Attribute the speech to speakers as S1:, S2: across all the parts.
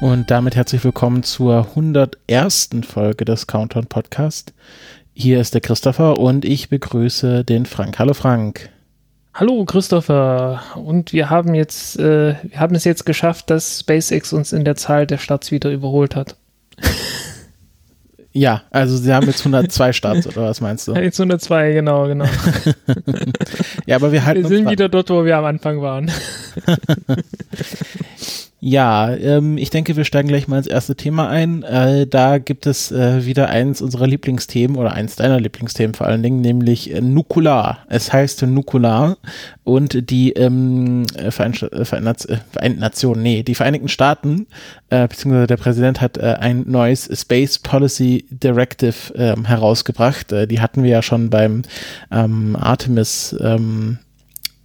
S1: Und damit herzlich willkommen zur 101. Folge des Countdown Podcast. Hier ist der Christopher und ich begrüße den Frank. Hallo Frank.
S2: Hallo Christopher. Und wir haben jetzt, äh, wir haben es jetzt geschafft, dass SpaceX uns in der Zahl der Starts wieder überholt hat.
S1: Ja, also sie haben jetzt 102 Starts, oder was meinst du?
S2: Jetzt 102, genau, genau.
S1: ja, aber wir halten
S2: Wir sind wieder dort, wo wir am Anfang waren.
S1: Ja, ähm, ich denke, wir steigen gleich mal ins erste Thema ein. Äh, da gibt es äh, wieder eins unserer Lieblingsthemen oder eins deiner Lieblingsthemen vor allen Dingen, nämlich äh, Nukular. Es heißt Nukular und die ähm, Verein äh, Vereinten Nationen, nee, die Vereinigten Staaten, äh, beziehungsweise der Präsident hat äh, ein neues Space Policy Directive äh, herausgebracht. Äh, die hatten wir ja schon beim ähm, Artemis ähm,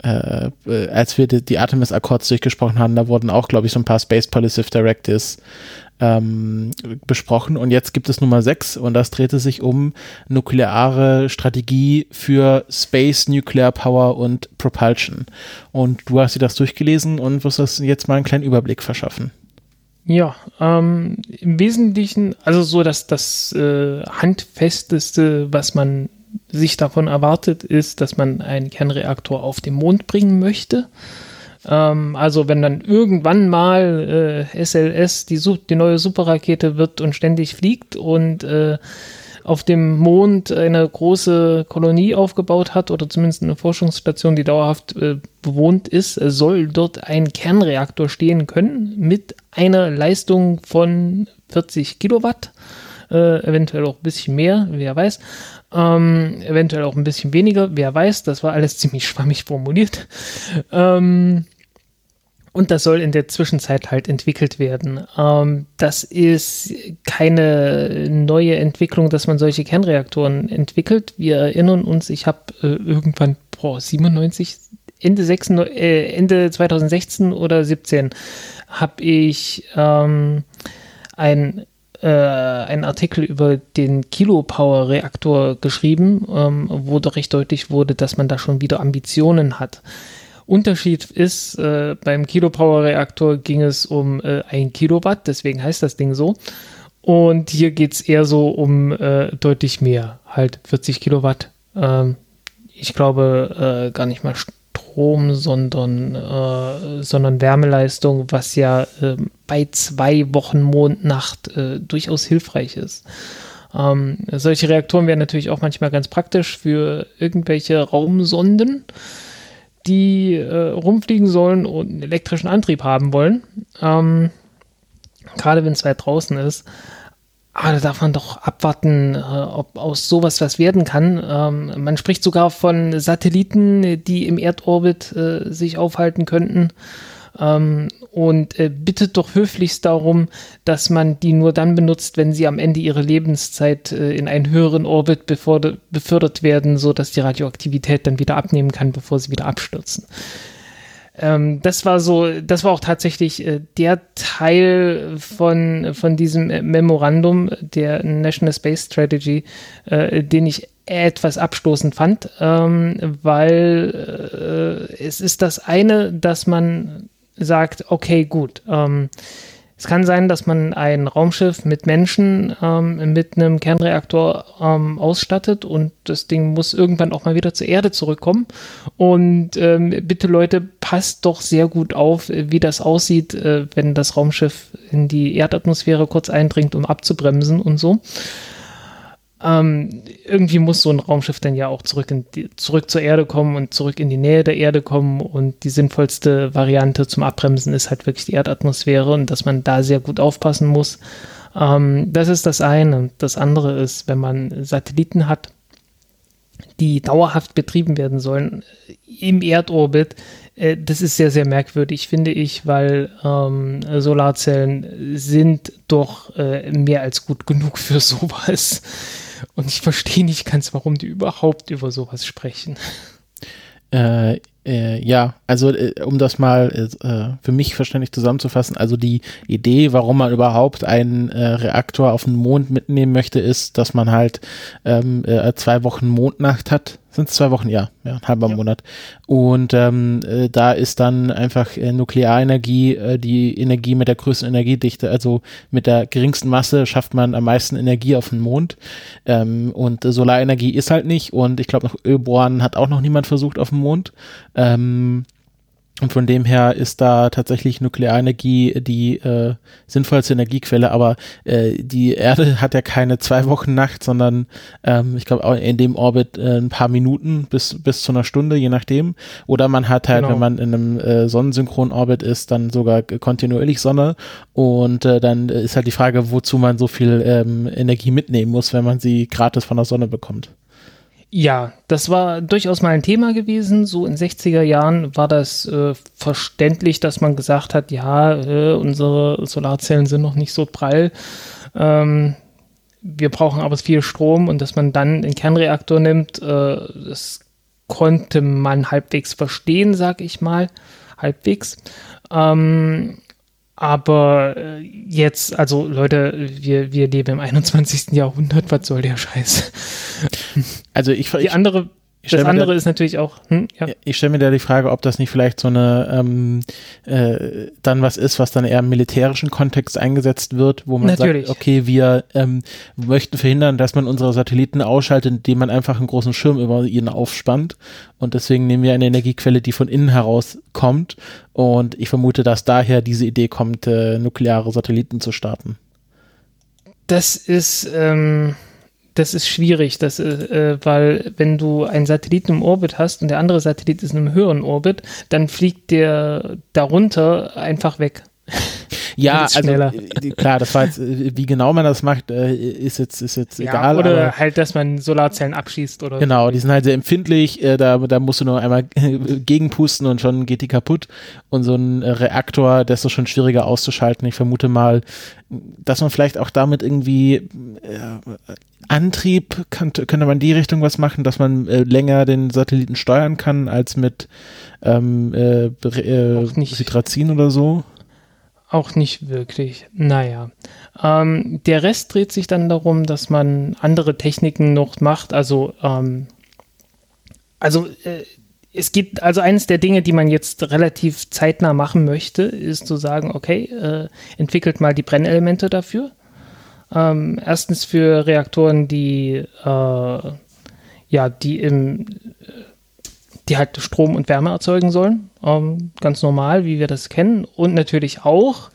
S1: äh, als wir die, die Artemis Accords durchgesprochen haben, da wurden auch, glaube ich, so ein paar Space Policy Directives ähm, besprochen. Und jetzt gibt es Nummer 6 und das drehte sich um nukleare Strategie für Space, Nuclear Power und Propulsion. Und du hast dir das durchgelesen und wirst das jetzt mal einen kleinen Überblick verschaffen.
S2: Ja, ähm, im Wesentlichen, also so dass das äh, handfesteste, was man sich davon erwartet, ist, dass man einen Kernreaktor auf den Mond bringen möchte. Ähm, also wenn dann irgendwann mal äh, SLS die, die, neue Superrakete wird und ständig fliegt und äh, auf dem Mond eine große Kolonie aufgebaut hat oder zumindest eine Forschungsstation, die dauerhaft äh, bewohnt ist, soll dort ein Kernreaktor stehen können mit einer Leistung von 40 Kilowatt, äh, eventuell auch ein bisschen mehr, wer weiß. Ähm, eventuell auch ein bisschen weniger, wer weiß, das war alles ziemlich schwammig formuliert. Ähm, und das soll in der Zwischenzeit halt entwickelt werden. Ähm, das ist keine neue Entwicklung, dass man solche Kernreaktoren entwickelt. Wir erinnern uns, ich habe äh, irgendwann, boah, 97, Ende, 6, äh, Ende 2016 oder 17 habe ich ähm, ein äh, einen Artikel über den Kilopower-Reaktor geschrieben, ähm, wo doch recht deutlich wurde, dass man da schon wieder Ambitionen hat. Unterschied ist, äh, beim Kilopower-Reaktor ging es um äh, ein Kilowatt, deswegen heißt das Ding so. Und hier geht es eher so um äh, deutlich mehr, halt 40 Kilowatt. Ähm, ich glaube äh, gar nicht mal Strom, sondern, äh, sondern Wärmeleistung, was ja äh, bei zwei Wochen Mondnacht äh, durchaus hilfreich ist. Ähm, solche Reaktoren wären natürlich auch manchmal ganz praktisch für irgendwelche Raumsonden, die äh, rumfliegen sollen und einen elektrischen Antrieb haben wollen. Ähm, Gerade wenn es weit draußen ist. Aber da darf man doch abwarten, äh, ob aus sowas was werden kann. Ähm, man spricht sogar von Satelliten, die im Erdorbit äh, sich aufhalten könnten. Ähm, und äh, bittet doch höflichst darum, dass man die nur dann benutzt, wenn sie am Ende ihrer Lebenszeit in einen höheren Orbit befördert werden, sodass die Radioaktivität dann wieder abnehmen kann, bevor sie wieder abstürzen. Ähm, das war so, das war auch tatsächlich äh, der Teil von, von diesem äh, Memorandum der National Space Strategy, äh, den ich etwas abstoßend fand, ähm, weil äh, es ist das eine, dass man sagt, okay, gut, ähm, es kann sein, dass man ein Raumschiff mit Menschen ähm, mit einem Kernreaktor ähm, ausstattet und das Ding muss irgendwann auch mal wieder zur Erde zurückkommen. Und ähm, bitte Leute, passt doch sehr gut auf, wie das aussieht, äh, wenn das Raumschiff in die Erdatmosphäre kurz eindringt, um abzubremsen und so ähm, irgendwie muss so ein Raumschiff dann ja auch zurück, die, zurück zur Erde kommen und zurück in die Nähe der Erde kommen. Und die sinnvollste Variante zum Abbremsen ist halt wirklich die Erdatmosphäre und dass man da sehr gut aufpassen muss. Ähm, das ist das eine. Das andere ist, wenn man Satelliten hat, die dauerhaft betrieben werden sollen im Erdorbit, äh, das ist sehr, sehr merkwürdig, finde ich, weil ähm, Solarzellen sind doch äh, mehr als gut genug für sowas. Und ich verstehe nicht ganz, warum die überhaupt über sowas sprechen.
S1: Äh, äh, ja, also äh, um das mal äh, für mich verständlich zusammenzufassen, also die Idee, warum man überhaupt einen äh, Reaktor auf den Mond mitnehmen möchte, ist, dass man halt ähm, äh, zwei Wochen Mondnacht hat sind es zwei Wochen, ja, ja, ein halber ja. Monat. Und ähm, äh, da ist dann einfach äh, Nuklearenergie äh, die Energie mit der größten Energiedichte, also mit der geringsten Masse schafft man am meisten Energie auf den Mond. Ähm, und äh, Solarenergie ist halt nicht. Und ich glaube, noch Ölbohren hat auch noch niemand versucht auf dem Mond. Ähm, und von dem her ist da tatsächlich Nuklearenergie die äh, sinnvollste Energiequelle, aber äh, die Erde hat ja keine zwei Wochen Nacht, sondern ähm, ich glaube in dem Orbit äh, ein paar Minuten bis, bis zu einer Stunde, je nachdem. Oder man hat halt, genau. wenn man in einem äh, sonnensynchronen Orbit ist, dann sogar kontinuierlich Sonne. Und äh, dann ist halt die Frage, wozu man so viel ähm, Energie mitnehmen muss, wenn man sie gratis von der Sonne bekommt.
S2: Ja, das war durchaus mal ein Thema gewesen. So in 60er Jahren war das äh, verständlich, dass man gesagt hat, ja, äh, unsere Solarzellen sind noch nicht so prall. Ähm, wir brauchen aber viel Strom und dass man dann den Kernreaktor nimmt, äh, das konnte man halbwegs verstehen, sag ich mal. Halbwegs. Ähm, aber äh, jetzt, also Leute, wir, wir leben im 21. Jahrhundert, was soll der Scheiß?
S1: Also ich,
S2: die andere das andere da, ist natürlich auch. Hm,
S1: ja. Ich stelle mir da die Frage, ob das nicht vielleicht so eine ähm, äh, dann was ist, was dann eher im militärischen Kontext eingesetzt wird, wo man natürlich. sagt, okay, wir ähm, möchten verhindern, dass man unsere Satelliten ausschaltet, indem man einfach einen großen Schirm über ihnen aufspannt. Und deswegen nehmen wir eine Energiequelle, die von innen heraus kommt. Und ich vermute, dass daher diese Idee kommt, äh, nukleare Satelliten zu starten.
S2: Das ist ähm das ist schwierig, das, äh, weil wenn du einen Satelliten im Orbit hast und der andere Satellit ist in einem höheren Orbit, dann fliegt der darunter einfach weg.
S1: Ja, also äh, klar, das war jetzt, äh, wie genau man das macht, äh, ist jetzt, ist jetzt ja, egal.
S2: Oder halt, dass man Solarzellen abschießt oder
S1: Genau, die sind halt sehr empfindlich, da, da musst du nur einmal gegenpusten und schon geht die kaputt. Und so ein Reaktor, doch schon schwieriger auszuschalten. Ich vermute mal, dass man vielleicht auch damit irgendwie äh, Antrieb, könnte, könnte man in die Richtung was machen, dass man äh, länger den Satelliten steuern kann als mit ähm, äh, äh, Citrazin oder so?
S2: Auch nicht wirklich. Naja. Ähm, der Rest dreht sich dann darum, dass man andere Techniken noch macht. Also, ähm, also äh, es gibt also eines der Dinge, die man jetzt relativ zeitnah machen möchte, ist zu sagen, okay, äh, entwickelt mal die Brennelemente dafür. Ähm, erstens für Reaktoren, die äh, ja, die im die halt Strom und Wärme erzeugen sollen. Ähm, ganz normal, wie wir das kennen. Und natürlich auch,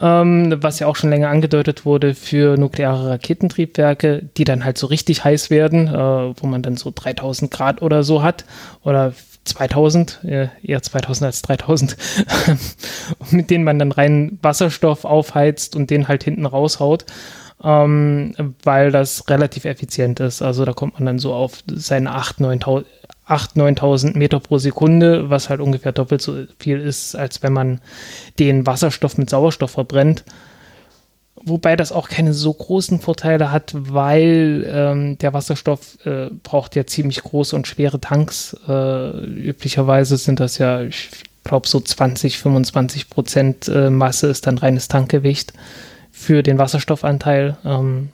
S2: ähm, was ja auch schon länger angedeutet wurde, für nukleare Raketentriebwerke, die dann halt so richtig heiß werden, äh, wo man dann so 3000 Grad oder so hat. Oder 2000, äh, eher 2000 als 3000, mit denen man dann rein Wasserstoff aufheizt und den halt hinten raushaut. Ähm, weil das relativ effizient ist. Also da kommt man dann so auf seine 8.000, 9.000 8.000, 9.000 Meter pro Sekunde, was halt ungefähr doppelt so viel ist, als wenn man den Wasserstoff mit Sauerstoff verbrennt. Wobei das auch keine so großen Vorteile hat, weil ähm, der Wasserstoff äh, braucht ja ziemlich große und schwere Tanks. Äh, üblicherweise sind das ja, ich glaube, so 20, 25 Prozent äh, Masse ist dann reines Tankgewicht für den Wasserstoffanteil. Ähm,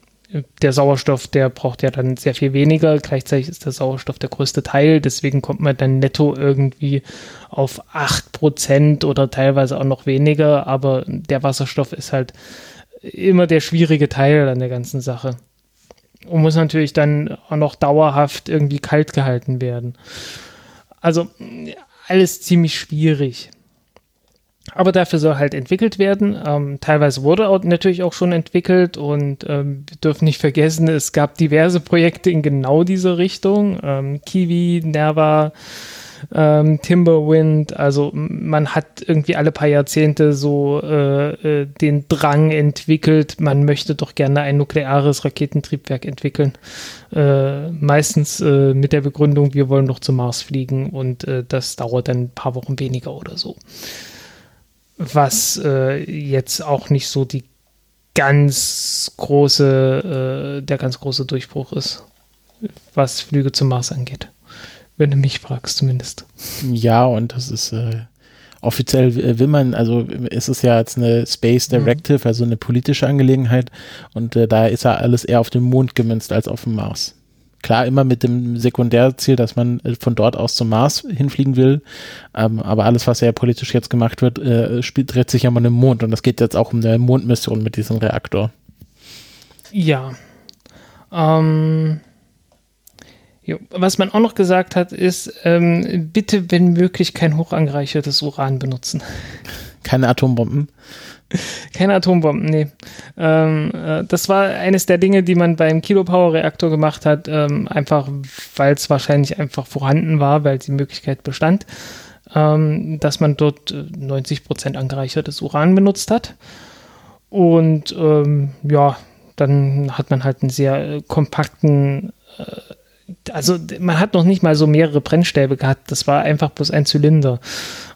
S2: der Sauerstoff, der braucht ja dann sehr viel weniger. Gleichzeitig ist der Sauerstoff der größte Teil. Deswegen kommt man dann netto irgendwie auf 8% oder teilweise auch noch weniger. Aber der Wasserstoff ist halt immer der schwierige Teil an der ganzen Sache. Und muss natürlich dann auch noch dauerhaft irgendwie kalt gehalten werden. Also alles ziemlich schwierig. Aber dafür soll halt entwickelt werden. Ähm, teilweise wurde auch natürlich auch schon entwickelt und ähm, wir dürfen nicht vergessen, es gab diverse Projekte in genau diese Richtung. Ähm, Kiwi, Nerva, ähm, Timberwind. Also man hat irgendwie alle paar Jahrzehnte so äh, äh, den Drang entwickelt, man möchte doch gerne ein nukleares Raketentriebwerk entwickeln. Äh, meistens äh, mit der Begründung, wir wollen doch zum Mars fliegen und äh, das dauert dann ein paar Wochen weniger oder so. Was äh, jetzt auch nicht so die ganz große, der ganz große Durchbruch ist, was Flüge zum Mars angeht wenn du mich fragst zumindest.
S1: Ja, und das ist äh, offiziell will man, also ist es ja jetzt eine Space mhm. Directive, mhm. also eine politische Angelegenheit und äh, da ist ja alles eher auf den Mond gemünzt als auf dem Mars. Klar, immer mit dem Sekundärziel, dass man äh, von dort aus zum Mars hinfliegen will. Ähm, aber alles, was ja politisch jetzt gemacht wird, äh, spielt, dreht sich ja mal um den Mond. Und das geht jetzt auch um eine Mondmission mit diesem Reaktor.
S2: Ja. Ähm, Jo. Was man auch noch gesagt hat, ist, ähm, bitte, wenn möglich, kein hochangereichertes Uran benutzen.
S1: Keine Atombomben.
S2: Keine Atombomben, nee. Ähm, äh, das war eines der Dinge, die man beim Kilopower-Reaktor gemacht hat, ähm, einfach weil es wahrscheinlich einfach vorhanden war, weil die Möglichkeit bestand, ähm, dass man dort 90% äh, angereichertes Uran benutzt hat. Und ähm, ja, dann hat man halt einen sehr äh, kompakten äh, also man hat noch nicht mal so mehrere Brennstäbe gehabt. Das war einfach bloß ein Zylinder,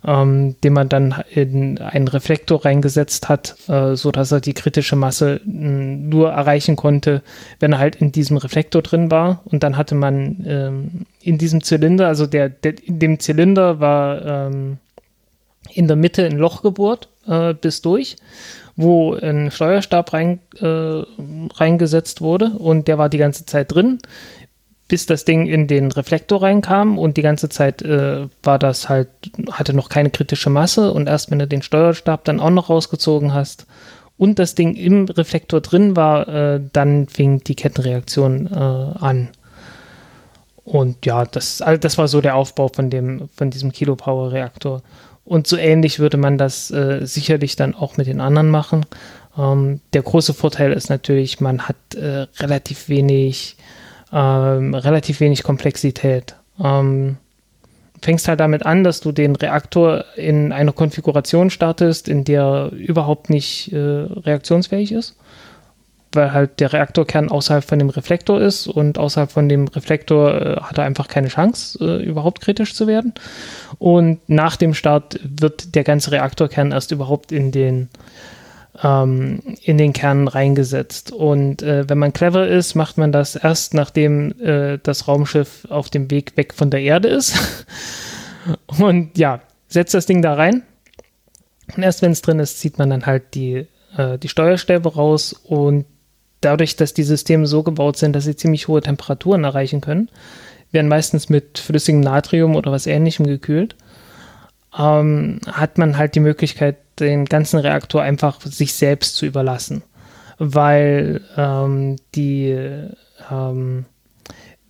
S2: ähm, den man dann in einen Reflektor reingesetzt hat, äh, so er die kritische Masse hm, nur erreichen konnte, wenn er halt in diesem Reflektor drin war. Und dann hatte man ähm, in diesem Zylinder, also der, der in dem Zylinder war ähm, in der Mitte ein Loch gebohrt äh, bis durch wo ein Steuerstab rein, äh, reingesetzt wurde und der war die ganze Zeit drin bis das Ding in den Reflektor reinkam und die ganze Zeit äh, war das halt, hatte noch keine kritische Masse und erst wenn du den Steuerstab dann auch noch rausgezogen hast und das Ding im Reflektor drin war, äh, dann fing die Kettenreaktion äh, an. Und ja, das, also das war so der Aufbau von dem, von diesem Kilopower-Reaktor. Und so ähnlich würde man das äh, sicherlich dann auch mit den anderen machen. Ähm, der große Vorteil ist natürlich, man hat äh, relativ wenig ähm, relativ wenig Komplexität. Ähm, fängst halt damit an, dass du den Reaktor in einer Konfiguration startest, in der überhaupt nicht äh, reaktionsfähig ist, weil halt der Reaktorkern außerhalb von dem Reflektor ist und außerhalb von dem Reflektor äh, hat er einfach keine Chance, äh, überhaupt kritisch zu werden. Und nach dem Start wird der ganze Reaktorkern erst überhaupt in den ähm, in den Kern reingesetzt. Und äh, wenn man clever ist, macht man das erst, nachdem äh, das Raumschiff auf dem Weg weg von der Erde ist. und ja, setzt das Ding da rein. Und erst wenn es drin ist, zieht man dann halt die, äh, die Steuerstäbe raus und dadurch, dass die Systeme so gebaut sind, dass sie ziemlich hohe Temperaturen erreichen können, werden meistens mit flüssigem Natrium oder was ähnlichem gekühlt, ähm, hat man halt die Möglichkeit, den ganzen Reaktor einfach sich selbst zu überlassen. Weil ähm, die, ähm,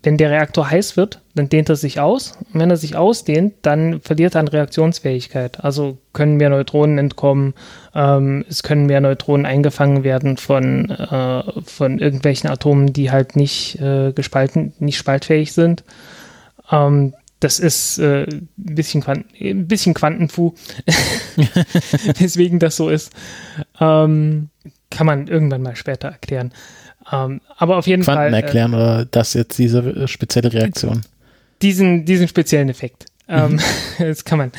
S2: wenn der Reaktor heiß wird, dann dehnt er sich aus. Und wenn er sich ausdehnt, dann verliert er an Reaktionsfähigkeit. Also können mehr Neutronen entkommen, ähm, es können mehr Neutronen eingefangen werden von, äh, von irgendwelchen Atomen, die halt nicht äh, gespalten, nicht spaltfähig sind. Ähm, das ist äh, ein, bisschen ein bisschen Quantenfu, weswegen das so ist. Ähm, kann man irgendwann mal später erklären. Ähm, aber auf jeden
S1: Quanten
S2: Fall.
S1: Quanten erklären äh, oder das jetzt diese äh, spezielle Reaktion?
S2: Diesen, diesen speziellen Effekt. Ähm, mhm. das kann man,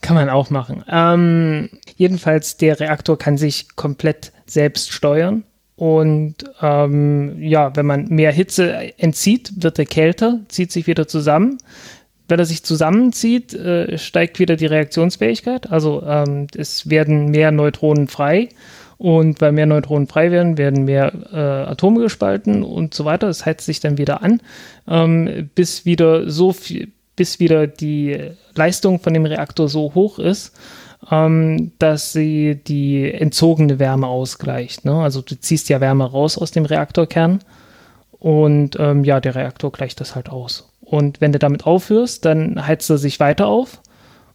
S2: kann man auch machen. Ähm, jedenfalls, der Reaktor kann sich komplett selbst steuern. Und ähm, ja, wenn man mehr Hitze entzieht, wird er kälter, zieht sich wieder zusammen wenn er sich zusammenzieht, äh, steigt wieder die Reaktionsfähigkeit. Also ähm, es werden mehr Neutronen frei. Und weil mehr Neutronen frei werden, werden mehr äh, Atome gespalten und so weiter. Das heizt sich dann wieder an, ähm, bis wieder so viel, bis wieder die Leistung von dem Reaktor so hoch ist, ähm, dass sie die entzogene Wärme ausgleicht. Ne? Also du ziehst ja Wärme raus aus dem Reaktorkern und ähm, ja, der Reaktor gleicht das halt aus. Und wenn du damit aufhörst, dann heizt er sich weiter auf.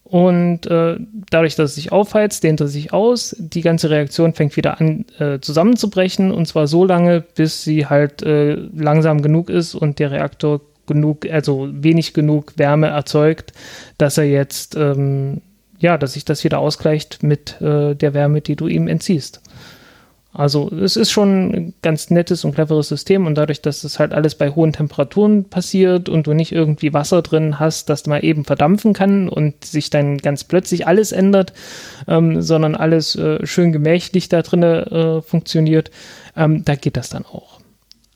S2: Und äh, dadurch, dass es sich aufheizt, dehnt er sich aus. Die ganze Reaktion fängt wieder an äh, zusammenzubrechen. Und zwar so lange, bis sie halt äh, langsam genug ist und der Reaktor genug, also wenig genug Wärme erzeugt, dass er jetzt, ähm, ja, dass sich das wieder ausgleicht mit äh, der Wärme, die du ihm entziehst. Also es ist schon ein ganz nettes und cleveres System und dadurch, dass das halt alles bei hohen Temperaturen passiert und du nicht irgendwie Wasser drin hast, das mal eben verdampfen kann und sich dann ganz plötzlich alles ändert, ähm, sondern alles äh, schön gemächlich da drin äh, funktioniert, ähm, da geht das dann auch.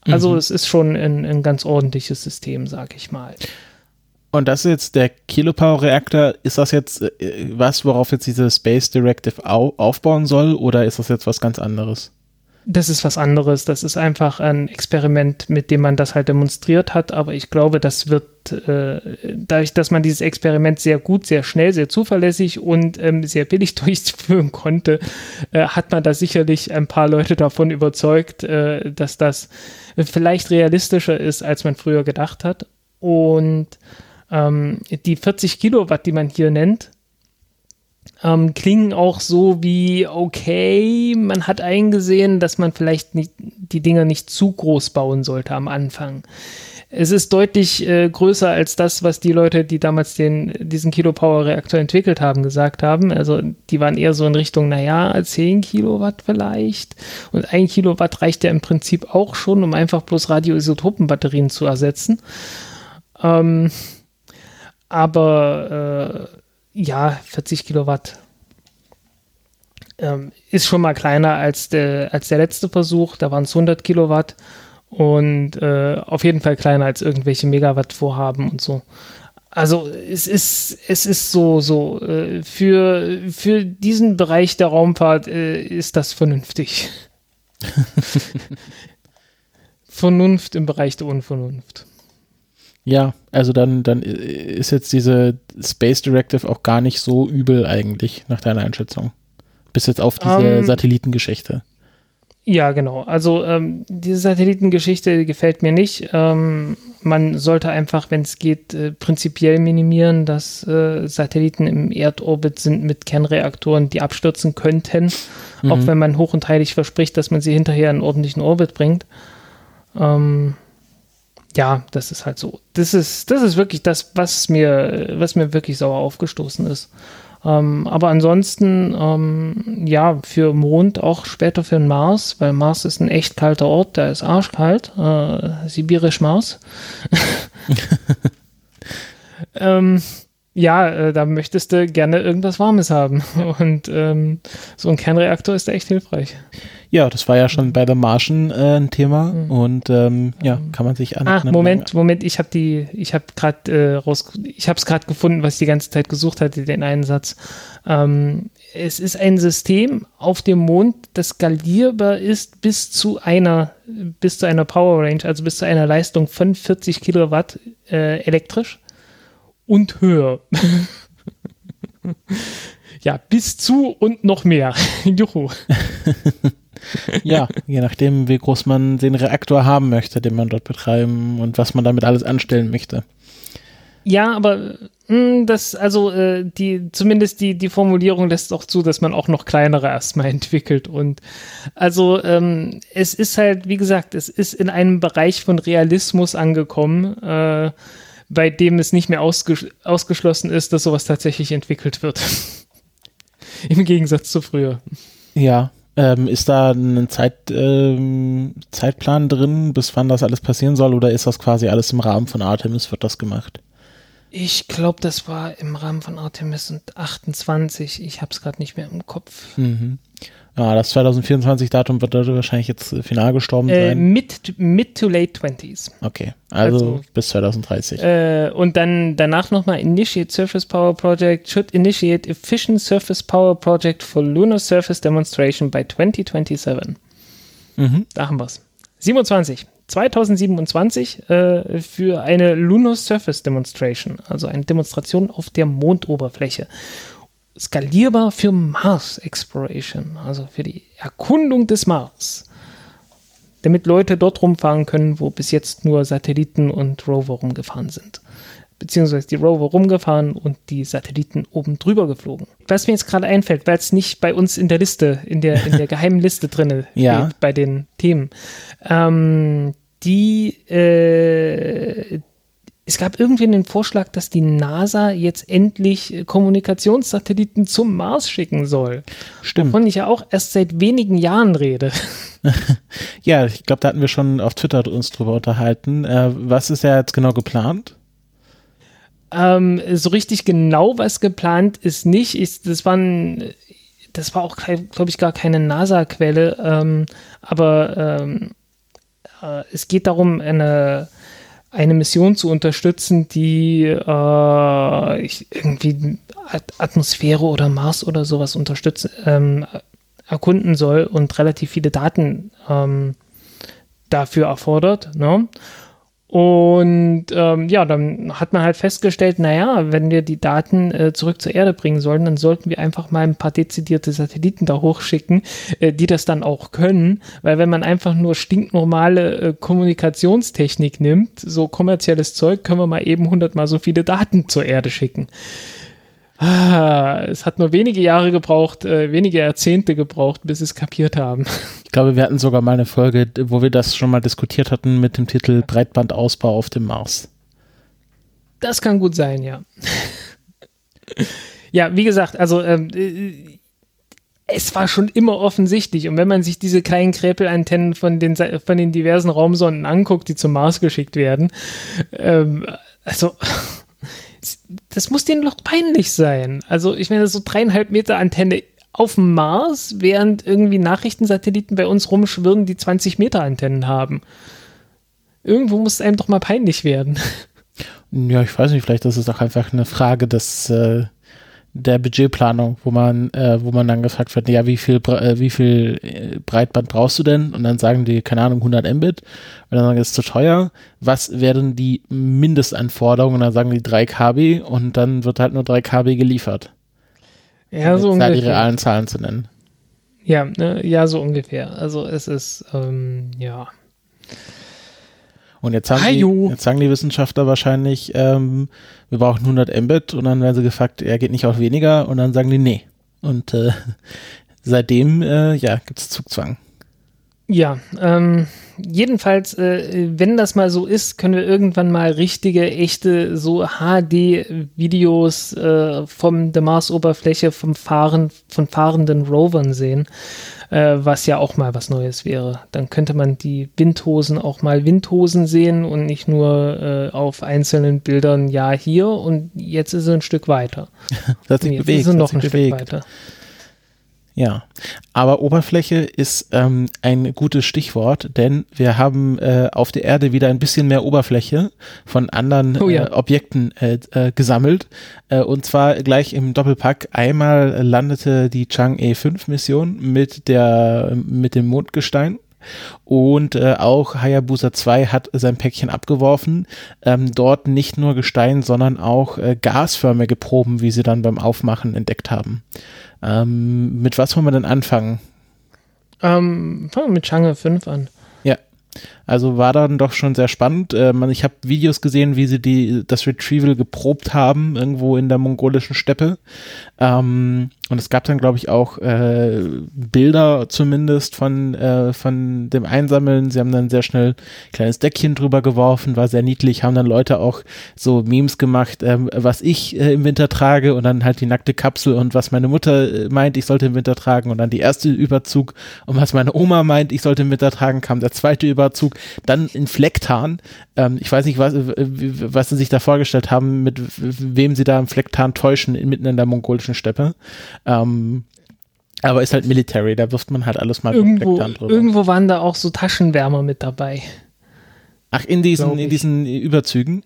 S2: Also mhm. es ist schon ein, ein ganz ordentliches System, sag ich mal.
S1: Und das ist jetzt der Kilopower-Reaktor. Ist das jetzt äh, was, worauf jetzt diese Space Directive au aufbauen soll, oder ist das jetzt was ganz anderes?
S2: Das ist was anderes. Das ist einfach ein Experiment, mit dem man das halt demonstriert hat. Aber ich glaube, das wird, äh, dadurch, dass man dieses Experiment sehr gut, sehr schnell, sehr zuverlässig und ähm, sehr billig durchführen konnte, äh, hat man da sicherlich ein paar Leute davon überzeugt, äh, dass das vielleicht realistischer ist, als man früher gedacht hat. Und ähm, die 40 Kilowatt, die man hier nennt, ähm, klingen auch so wie, okay, man hat eingesehen, dass man vielleicht nicht, die Dinger nicht zu groß bauen sollte am Anfang. Es ist deutlich äh, größer als das, was die Leute, die damals den, diesen Kilopower-Reaktor entwickelt haben, gesagt haben. Also die waren eher so in Richtung, naja, 10 Kilowatt vielleicht. Und ein Kilowatt reicht ja im Prinzip auch schon, um einfach bloß Radioisotopenbatterien zu ersetzen. Ähm, aber äh, ja, 40 Kilowatt ähm, ist schon mal kleiner als der, als der letzte Versuch. Da waren es 100 Kilowatt und äh, auf jeden Fall kleiner als irgendwelche Megawatt-Vorhaben und so. Also es ist, es ist so, so, äh, für, für diesen Bereich der Raumfahrt äh, ist das vernünftig. Vernunft im Bereich der Unvernunft.
S1: Ja, also dann, dann ist jetzt diese Space Directive auch gar nicht so übel eigentlich, nach deiner Einschätzung. Bis jetzt auf diese um, ähm, Satellitengeschichte.
S2: Ja, genau. Also ähm, diese Satellitengeschichte gefällt mir nicht. Ähm, man sollte einfach, wenn es geht, äh, prinzipiell minimieren, dass äh, Satelliten im Erdorbit sind mit Kernreaktoren, die abstürzen könnten, mhm. auch wenn man hoch und heilig verspricht, dass man sie hinterher in ordentlichen Orbit bringt. Ähm, ja, das ist halt so. Das ist, das ist wirklich das, was mir, was mir wirklich sauer aufgestoßen ist. Ähm, aber ansonsten, ähm, ja, für Mond auch später für den Mars, weil Mars ist ein echt kalter Ort, der ist arschkalt, äh, sibirisch Mars. ähm, ja, äh, da möchtest du gerne irgendwas Warmes haben. Und ähm, so ein Kernreaktor ist da echt hilfreich.
S1: Ja, das war ja schon bei The Martian äh, ein Thema mhm. und ähm, ja, kann man sich an.
S2: Ah, Moment, Moment, ich habe die, ich habe gerade äh, raus, ich habe es gerade gefunden, was ich die ganze Zeit gesucht hatte, den einen Satz. Ähm, es ist ein System auf dem Mond, das skalierbar ist bis zu einer, bis zu einer Power Range, also bis zu einer Leistung von 40 Kilowatt äh, elektrisch und höher. ja, bis zu und noch mehr. Juhu.
S1: ja, je nachdem, wie groß man den Reaktor haben möchte, den man dort betreiben und was man damit alles anstellen möchte.
S2: Ja, aber mh, hm, das, also äh, die, zumindest die, die Formulierung lässt auch zu, dass man auch noch kleinere erstmal entwickelt. Und also ähm, es ist halt, wie gesagt, es ist in einem Bereich von Realismus angekommen, äh, bei dem es nicht mehr ausges ausgeschlossen ist, dass sowas tatsächlich entwickelt wird. Im Gegensatz zu früher.
S1: Ja, ähm, ist da ein Zeit, ähm, Zeitplan drin, bis wann das alles passieren soll, oder ist das quasi alles im Rahmen von Artemis, wird das gemacht?
S2: Ich glaube, das war im Rahmen von Artemis und 28. Ich habe es gerade nicht mehr im Kopf.
S1: Mhm. Ja, das 2024-Datum wird dort wahrscheinlich jetzt final gestorben
S2: äh,
S1: sein.
S2: Mid, mid to late 20s.
S1: Okay, also, also bis 2030.
S2: Äh, und dann danach nochmal Initiate Surface Power Project should initiate efficient surface power project for lunar surface demonstration by 2027. Mhm. Da haben wir es. 27. 2027 äh, für eine Lunar Surface Demonstration, also eine Demonstration auf der Mondoberfläche skalierbar für Mars Exploration, also für die Erkundung des Mars. Damit Leute dort rumfahren können, wo bis jetzt nur Satelliten und Rover rumgefahren sind. Beziehungsweise die Rover rumgefahren und die Satelliten oben drüber geflogen. Was mir jetzt gerade einfällt, weil es nicht bei uns in der Liste, in der, in der geheimen Liste drin
S1: ja.
S2: steht, bei den Themen. Ähm, die, äh, es gab irgendwie den Vorschlag, dass die NASA jetzt endlich Kommunikationssatelliten zum Mars schicken soll.
S1: Stimmt.
S2: Wovon ich ja auch erst seit wenigen Jahren rede.
S1: ja, ich glaube, da hatten wir schon auf Twitter uns drüber unterhalten. Äh, was ist ja jetzt genau geplant?
S2: Ähm, so richtig genau was geplant ist nicht. Ich, das waren, das war auch, glaube ich, gar keine NASA-Quelle. Ähm, aber ähm, äh, es geht darum, eine eine Mission zu unterstützen, die äh, ich, irgendwie Atmosphäre oder Mars oder sowas unterstützen, ähm, erkunden soll und relativ viele Daten ähm, dafür erfordert. Ne? Und ähm, ja, dann hat man halt festgestellt, naja, wenn wir die Daten äh, zurück zur Erde bringen sollen, dann sollten wir einfach mal ein paar dezidierte Satelliten da hochschicken, äh, die das dann auch können. Weil wenn man einfach nur stinknormale äh, Kommunikationstechnik nimmt, so kommerzielles Zeug, können wir mal eben hundertmal so viele Daten zur Erde schicken. Ah, es hat nur wenige Jahre gebraucht, äh, wenige Jahrzehnte gebraucht, bis sie es kapiert haben.
S1: Ich glaube, wir hatten sogar mal eine Folge, wo wir das schon mal diskutiert hatten mit dem Titel Breitbandausbau auf dem Mars.
S2: Das kann gut sein, ja. ja, wie gesagt, also ähm, äh, es war schon immer offensichtlich. Und wenn man sich diese kleinen Kräpelantennen von den, von den diversen Raumsonden anguckt, die zum Mars geschickt werden, ähm, also das muss denen doch peinlich sein. Also ich meine, so dreieinhalb Meter Antenne auf dem Mars, während irgendwie Nachrichtensatelliten bei uns rumschwirren, die 20 Meter Antennen haben. Irgendwo muss es einem doch mal peinlich werden.
S1: Ja, ich weiß nicht, vielleicht ist es auch einfach eine Frage des, äh, der Budgetplanung, wo man, äh, wo man dann gefragt wird, ja, wie viel, äh, wie viel äh, Breitband brauchst du denn? Und dann sagen die, keine Ahnung, 100 Mbit. Und dann sagen die, das ist zu teuer. Was wären die Mindestanforderungen? Und dann sagen die 3 KB und dann wird halt nur 3 KB geliefert.
S2: Ja, so ungefähr.
S1: die realen Zahlen zu nennen.
S2: Ja, ne, ja, so ungefähr. Also es ist, ähm, ja.
S1: Und jetzt sagen, die, jetzt sagen die Wissenschaftler wahrscheinlich, ähm, wir brauchen 100 Mbit und dann werden sie gefragt, er ja, geht nicht auf weniger und dann sagen die nee. Und äh, seitdem, äh, ja, gibt es Zugzwang.
S2: Ja, ähm, jedenfalls, äh, wenn das mal so ist, können wir irgendwann mal richtige, echte, so HD-Videos äh, von der Marsoberfläche vom Fahren, von fahrenden Rovern sehen äh, was ja auch mal was Neues wäre. Dann könnte man die Windhosen auch mal Windhosen sehen und nicht nur äh, auf einzelnen Bildern, ja, hier und jetzt ist es ein Stück weiter.
S1: das hat sich bewegt. Ist es noch ein bewegt. Stück weiter. Ja, aber Oberfläche ist ähm, ein gutes Stichwort, denn wir haben äh, auf der Erde wieder ein bisschen mehr Oberfläche von anderen oh ja. äh, Objekten äh, äh gesammelt. Äh, und zwar gleich im Doppelpack. Einmal landete die Chang'e 5 Mission mit der mit dem Mondgestein und äh, auch Hayabusa 2 hat sein Päckchen abgeworfen. Ähm, dort nicht nur Gestein, sondern auch äh, gasförmige Proben, wie sie dann beim Aufmachen entdeckt haben. Ähm, mit was wollen wir denn anfangen?
S2: Ähm, fangen wir mit Chang'e 5 an.
S1: Also war dann doch schon sehr spannend. Äh, ich habe Videos gesehen, wie sie die, das Retrieval geprobt haben, irgendwo in der mongolischen Steppe. Ähm, und es gab dann, glaube ich, auch äh, Bilder zumindest von, äh, von dem Einsammeln. Sie haben dann sehr schnell ein kleines Deckchen drüber geworfen, war sehr niedlich, haben dann Leute auch so Memes gemacht, ähm, was ich im Winter trage und dann halt die nackte Kapsel und was meine Mutter meint, ich sollte im Winter tragen und dann die erste Überzug und was meine Oma meint, ich sollte im Winter tragen, kam der zweite Überzug, dann in Flecktarn. Ähm, ich weiß nicht, was, äh, was sie sich da vorgestellt haben, mit wem sie da im Flecktarn täuschen, mitten in der mongolischen Steppe. Ähm, aber ist halt Military, da wirft man halt alles mal
S2: irgendwo, drüber. Irgendwo waren da auch so Taschenwärmer mit dabei.
S1: Ach, in diesen, in diesen Überzügen?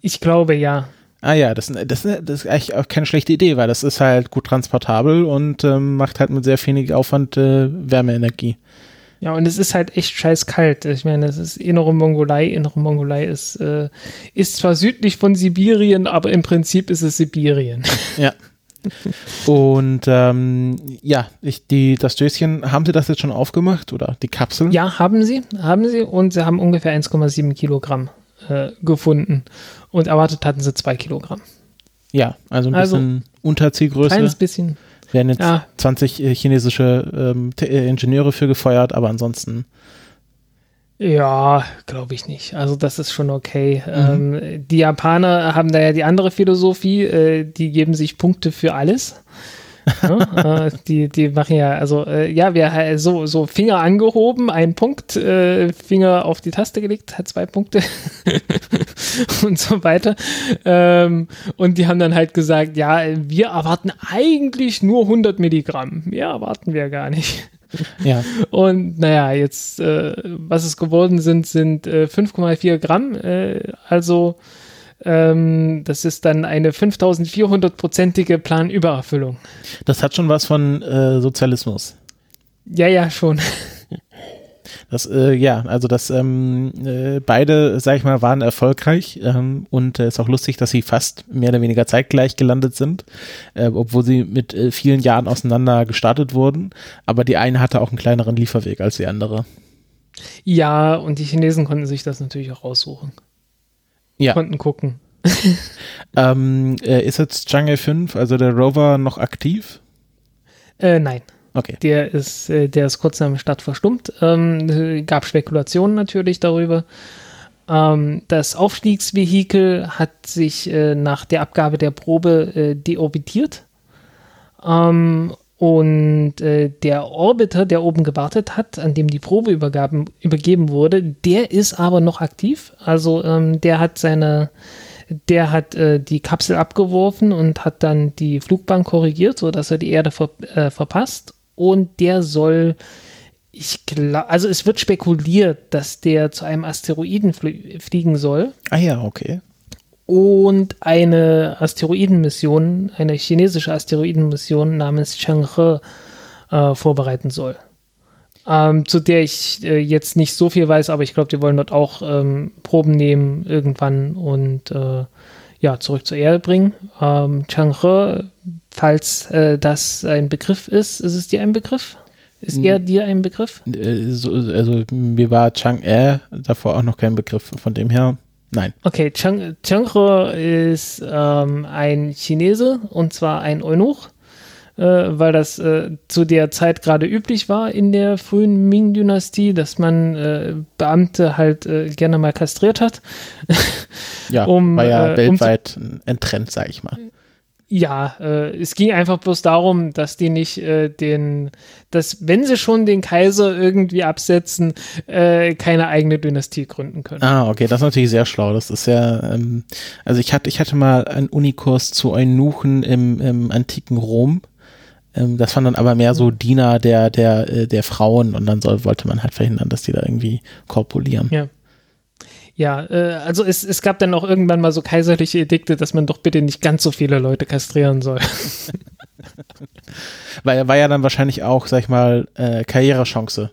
S2: Ich glaube, ja.
S1: Ah ja, das, das, das ist eigentlich auch keine schlechte Idee, weil das ist halt gut transportabel und ähm, macht halt mit sehr wenig Aufwand äh, Wärmeenergie.
S2: Ja, und es ist halt echt scheiß kalt. Ich meine, es ist innere Mongolei. Innere Mongolei ist, äh, ist zwar südlich von Sibirien, aber im Prinzip ist es Sibirien.
S1: Ja, Und ähm, ja, ich, die, das Döschen, haben Sie das jetzt schon aufgemacht oder die Kapsel?
S2: Ja, haben Sie, haben Sie und Sie haben ungefähr 1,7 Kilogramm äh, gefunden und erwartet hatten Sie 2 Kilogramm.
S1: Ja, also ein also, bisschen Unterzielgröße.
S2: Kleines bisschen.
S1: Werden jetzt ja. 20 äh, chinesische ähm, äh, Ingenieure für gefeuert, aber ansonsten.
S2: Ja, glaube ich nicht. Also das ist schon okay.
S1: Mhm.
S2: Ähm, die Japaner haben da ja die andere Philosophie, äh, die geben sich Punkte für alles. Ja, äh, die, die machen ja, also äh, ja, wir äh, so, so Finger angehoben, ein Punkt, äh, Finger auf die Taste gelegt, hat zwei Punkte und so weiter. Ähm, und die haben dann halt gesagt, ja, wir erwarten eigentlich nur 100 Milligramm. Mehr erwarten wir gar nicht.
S1: Ja.
S2: Und naja, jetzt, äh, was es geworden sind, sind äh, 5,4 Gramm. Äh, also, ähm, das ist dann eine 5400-prozentige Planübererfüllung.
S1: Das hat schon was von äh, Sozialismus.
S2: Ja, ja, schon.
S1: Das, äh, ja, also das, ähm, äh, beide, sag ich mal, waren erfolgreich ähm, und es äh, ist auch lustig, dass sie fast mehr oder weniger zeitgleich gelandet sind, äh, obwohl sie mit äh, vielen Jahren auseinander gestartet wurden. Aber die eine hatte auch einen kleineren Lieferweg als die andere.
S2: Ja, und die Chinesen konnten sich das natürlich auch aussuchen.
S1: Ja.
S2: Konnten gucken.
S1: Ähm, äh, ist jetzt Chang'e 5, also der Rover, noch aktiv?
S2: Äh, nein.
S1: Okay.
S2: Der ist, äh, der ist kurz nach dem Start verstummt. Ähm, äh, gab Spekulationen natürlich darüber. Ähm, das Aufstiegsvehikel hat sich äh, nach der Abgabe der Probe äh, deorbitiert. Ähm, und äh, der Orbiter, der oben gewartet hat, an dem die Probe übergeben wurde, der ist aber noch aktiv. Also ähm, der hat seine, der hat äh, die Kapsel abgeworfen und hat dann die Flugbahn korrigiert, sodass er die Erde ver äh, verpasst. Und der soll, ich glaube, also es wird spekuliert, dass der zu einem Asteroiden flie fliegen soll
S1: Ah ja, okay.
S2: Und eine Asteroidenmission, eine chinesische Asteroidenmission namens Chang'e äh, vorbereiten soll. Ähm, zu der ich äh, jetzt nicht so viel weiß, aber ich glaube, die wollen dort auch ähm, Proben nehmen irgendwann und äh, ja, zurück zur Erde bringen. Ähm, Chang'e, falls äh, das ein Begriff ist, ist es dir ein Begriff? Ist er dir ein Begriff?
S1: Äh, so, also mir war Chang'e davor auch noch kein Begriff, von dem her, nein.
S2: Okay, Chang, Chang'e ist ähm, ein Chinese und zwar ein Eunuch, äh, weil das äh, zu der Zeit gerade üblich war in der frühen Ming-Dynastie, dass man äh, Beamte halt äh, gerne mal kastriert hat.
S1: Ja,
S2: Um,
S1: war ja
S2: äh, um
S1: weltweit ein Trend, sag ich mal.
S2: Ja, äh, es ging einfach bloß darum, dass die nicht äh, den, dass wenn sie schon den Kaiser irgendwie absetzen, äh, keine eigene Dynastie gründen können.
S1: Ah, okay, das ist natürlich sehr schlau. Das ist ja, ähm, also ich hatte, ich hatte mal einen Unikurs zu Eunuchen im, im antiken Rom. Ähm, das waren dann aber mehr so Diener der, der, äh, der Frauen und dann soll, wollte man halt verhindern, dass die da irgendwie korpulieren.
S2: Ja. Ja, äh, also es, es gab dann auch irgendwann mal so kaiserliche Edikte, dass man doch bitte nicht ganz so viele Leute kastrieren soll.
S1: Weil war ja dann wahrscheinlich auch, sag ich mal, äh, Karrierechance.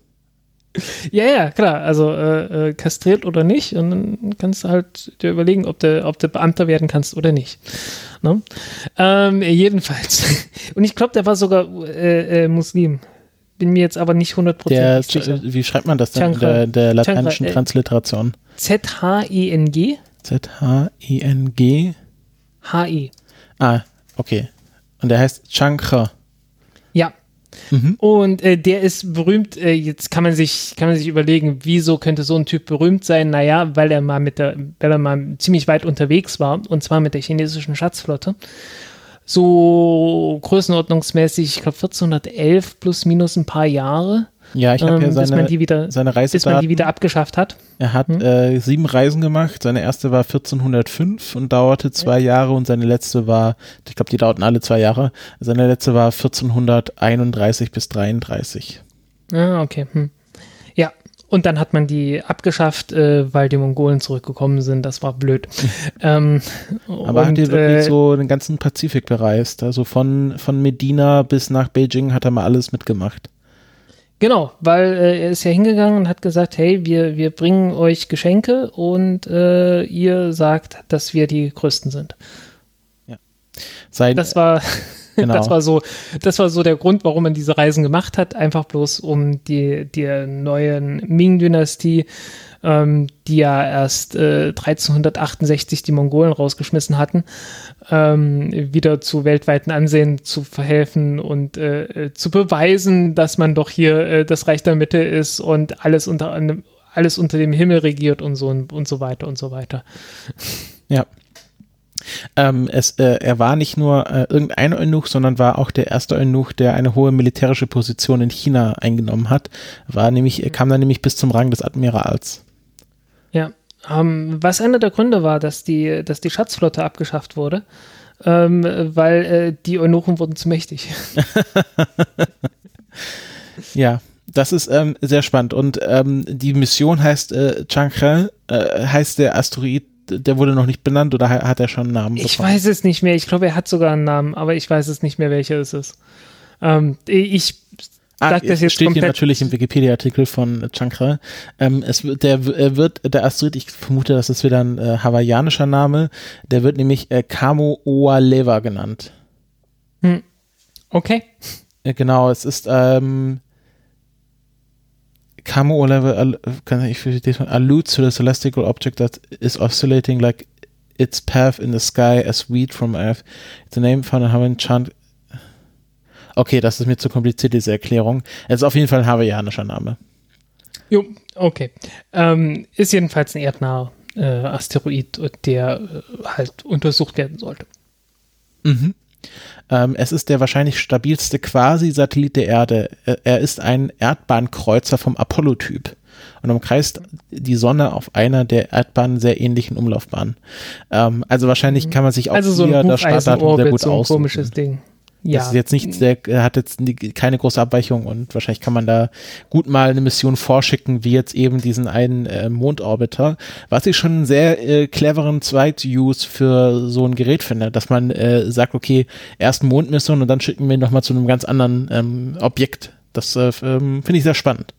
S2: ja, ja, klar. Also äh, äh, kastriert oder nicht. Und dann kannst du halt dir überlegen, ob du, ob du Beamter werden kannst oder nicht. Ne? Ähm, jedenfalls. Und ich glaube, der war sogar äh, äh, Muslim. Bin mir jetzt aber nicht
S1: Der,
S2: hundertprozentig sicher.
S1: äh, wie schreibt man das denn in der, der lateinischen
S2: Chang'e, äh,
S1: Transliteration?
S2: Z-H-I-N-G?
S1: Z-H-I-N-G.
S2: H-I.
S1: Ah, okay. Und der heißt Chang'e.
S2: Ja.
S1: Mhm.
S2: Und äh, der ist berühmt, äh, jetzt kann man sich, kann man sich überlegen, wieso könnte so ein Typ berühmt sein? Naja, weil er mal mit der, weil er mal ziemlich weit unterwegs war, und zwar mit der chinesischen Schatzflotte. So größenordnungsmäßig, ich glaube 1411 plus minus ein paar Jahre,
S1: Ja, ich habe
S2: ähm,
S1: ja
S2: bis man
S1: seine,
S2: die wieder,
S1: seine
S2: bis man
S1: Reisedaten.
S2: die wieder abgeschafft hat.
S1: Er hat
S2: Hm?
S1: äh, sieben Reisen gemacht. Seine erste war 1405 und dauerte zwei Jahre und seine letzte war, ich glaube, die dauerten alle zwei Jahre. Seine letzte war 1431 bis 33.
S2: Ah, okay. Hm. Ja, und dann hat man die abgeschafft, äh, weil die Mongolen zurückgekommen sind. Das war blöd. ähm,
S1: Aber
S2: und,
S1: hat er wirklich
S2: äh,
S1: so den ganzen Pazifik bereist. Also von, von Medina bis nach Beijing hat er mal alles mitgemacht.
S2: Genau, weil äh, er ist ja hingegangen und hat gesagt, hey, wir, wir bringen euch Geschenke und äh, ihr sagt, dass wir die Größten sind.
S1: Sein,
S2: Das war,
S1: Genau.
S2: das war so, das war so der Grund, warum man diese Reisen gemacht hat, einfach bloß um die, die neuen Ming-Dynastie, ähm, die ja erst äh, 1368 die Mongolen rausgeschmissen hatten, ähm, wieder zu weltweiten Ansehen zu verhelfen und äh, zu beweisen, dass man doch hier äh, das Reich der Mitte ist und alles unter einem alles unter dem Himmel regiert und so und, und so weiter und so weiter.
S1: Ja. Ähm, es, äh, er war nicht nur äh, irgendein Eunuch, sondern war auch der erste Eunuch, der eine hohe militärische Position in China eingenommen hat. War nämlich, er kam dann nämlich bis zum Rang des Admirals.
S2: Ja, ähm, was einer der Gründe war, dass die, dass die Schatzflotte abgeschafft wurde, ähm, weil äh, die Eunuchen wurden zu mächtig.
S1: ja, das ist ähm, sehr spannend. Und ähm, die Mission heißt äh, Chang'e, äh, heißt der Asteroid der wurde noch nicht benannt oder hat er schon einen Namen?
S2: Ich bekommen? weiß es nicht mehr. Ich glaube, er hat sogar einen Namen, aber ich weiß es nicht mehr, welcher es ist. Ähm, ich
S1: Ah, Sag das jetzt steht hier natürlich im Wikipedia-Artikel von Chankra. Ähm, es wird, der wird, der Asteroid, ich vermute, das ist wieder ein äh, hawaiianischer Name, der wird nämlich äh, Kamo Oalewa genannt.
S2: Hm. Okay.
S1: Äh, genau, es ist ähm, Kamo Oalewa kann ich alludes to the celestial object that is oscillating like its path in the sky as wheat from earth. A name in Hawaiian chant Okay, das ist mir zu kompliziert, diese Erklärung. Es ist auf jeden Fall ein hawaiianischer Name.
S2: Jo, okay. Ähm, ist jedenfalls ein erdnaher äh, Asteroid, der äh, halt untersucht werden sollte.
S1: Mhm. Ähm, es ist der wahrscheinlich stabilste Quasi-Satellit der Erde. Er ist ein Erdbahnkreuzer vom Apollo-Typ und umkreist die Sonne auf einer der Erdbahnen sehr ähnlichen Umlaufbahnen. Ähm, also wahrscheinlich mhm. kann man sich auch
S2: also so hier das Startdatum sehr gut so ein aussuchen. komisches Ding.
S1: Ja. Das ist jetzt nicht, der hat jetzt keine große Abweichung und wahrscheinlich kann man da gut mal eine Mission vorschicken, wie jetzt eben diesen einen äh, Mondorbiter, was ich schon einen sehr äh, cleveren Zweit-Use für so ein Gerät finde, dass man äh, sagt, okay, erst Mondmission und dann schicken wir ihn nochmal zu einem ganz anderen ähm, Objekt. Das äh, ähm, finde ich sehr spannend.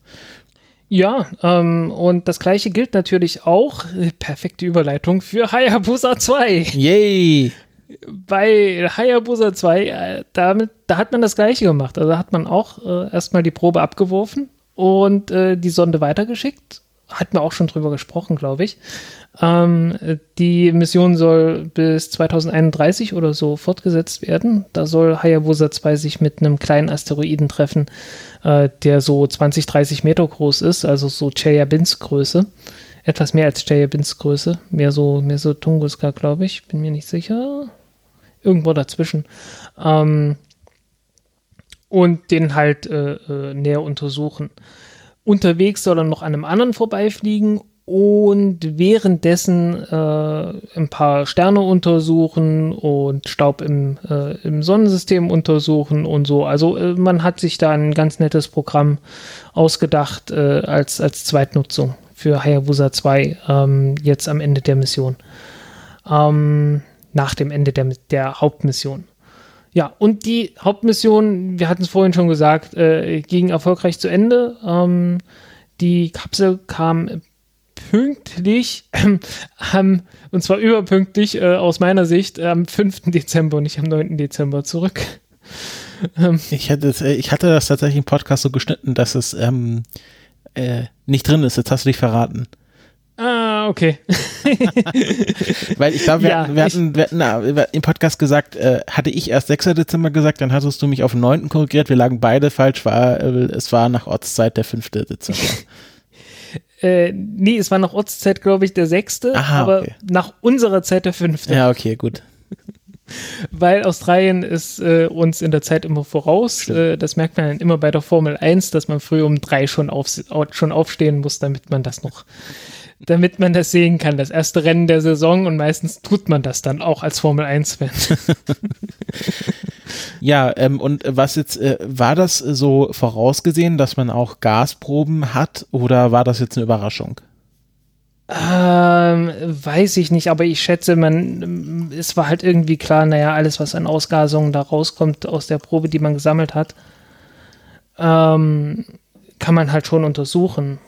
S2: Ja, ähm, und das gleiche gilt natürlich auch, äh, perfekte Überleitung, für Hayabusa 2.
S1: Yay!
S2: Bei Hayabusa 2, äh, damit, da hat man das gleiche gemacht. Also hat man auch äh, erstmal die Probe abgeworfen und äh, die Sonde weitergeschickt. Hatten wir auch schon drüber gesprochen, glaube ich. Ähm, die Mission soll bis 2031 oder so fortgesetzt werden. Da soll Hayabusa 2 sich mit einem kleinen Asteroiden treffen, äh, der so 20, 30 Meter groß ist, also so Chelyabinsk Größe etwas mehr als Chelyabinsk Größe, mehr so, mehr so Tunguska, glaube ich, bin mir nicht sicher irgendwo dazwischen. Ähm, und den halt äh, äh, näher untersuchen. Unterwegs soll er noch an einem anderen vorbeifliegen und währenddessen äh, ein paar Sterne untersuchen und Staub im, äh, im Sonnensystem untersuchen und so. Also äh, man hat sich da ein ganz nettes Programm ausgedacht äh, als, als Zweitnutzung für Hayabusa 2 ähm, jetzt am Ende der Mission. Ähm, nach dem Ende der, der Hauptmission. Ja, und die Hauptmission, wir hatten es vorhin schon gesagt, äh, ging erfolgreich zu Ende. Ähm, die Kapsel kam pünktlich, ähm, und zwar überpünktlich äh, aus meiner Sicht, am 5. Dezember und nicht am 9. Dezember zurück.
S1: Ähm, ich, hatte, äh, ich hatte das tatsächlich im Podcast so geschnitten, dass es ähm, äh, nicht drin ist. Jetzt hast du dich verraten.
S2: Ah, okay.
S1: Weil ich glaube, wir, ja, wir, hatten, wir hatten im Podcast gesagt, äh, hatte ich erst 6. Dezember gesagt, dann hattest du mich auf den 9. korrigiert. Wir lagen beide falsch, war, äh, es war nach Ortszeit der 5. Dezember.
S2: äh, nee, es war nach Ortszeit, glaube ich, der 6. Aha, aber okay. nach unserer Zeit der 5.
S1: Ja, okay, gut.
S2: Weil Australien ist äh, uns in der Zeit immer voraus. Äh, das merkt man dann immer bei der Formel 1, dass man früh um drei schon, auf, schon aufstehen muss, damit man das noch damit man das sehen kann. Das erste Rennen der Saison und meistens tut man das dann auch als Formel 1-Fan.
S1: ja, ähm, und was jetzt, äh, war das so vorausgesehen, dass man auch Gasproben hat oder war das jetzt eine Überraschung?
S2: Ähm, weiß ich nicht, aber ich schätze, man, es war halt irgendwie klar, naja, alles, was an Ausgasungen da rauskommt aus der Probe, die man gesammelt hat, ähm, kann man halt schon untersuchen.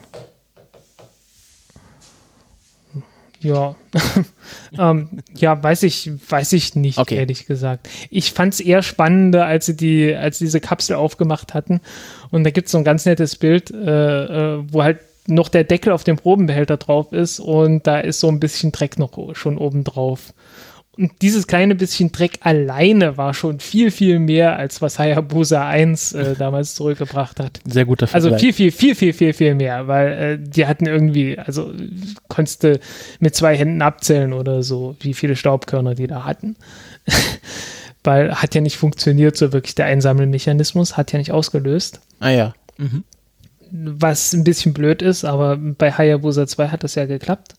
S2: Ja. ähm, ja, weiß ich, weiß ich nicht, okay. ehrlich gesagt. Ich fand es eher spannender, als sie die, als sie diese Kapsel aufgemacht hatten. Und da gibt es so ein ganz nettes Bild, äh, äh, wo halt noch der Deckel auf dem Probenbehälter drauf ist und da ist so ein bisschen Dreck noch schon oben drauf. Und dieses kleine bisschen Dreck alleine war schon viel, viel mehr, als was Hayabusa 1 äh, damals zurückgebracht hat.
S1: Sehr guter
S2: Also
S1: Vergleich.
S2: viel, viel, viel, viel, viel, viel mehr, weil äh, die hatten irgendwie, also konntest du mit zwei Händen abzählen oder so, wie viele Staubkörner die da hatten. weil hat ja nicht funktioniert, so wirklich der Einsammelmechanismus, hat ja nicht ausgelöst.
S1: Ah ja. Mhm.
S2: was ein bisschen blöd ist, aber bei Hayabusa 2 hat das ja geklappt.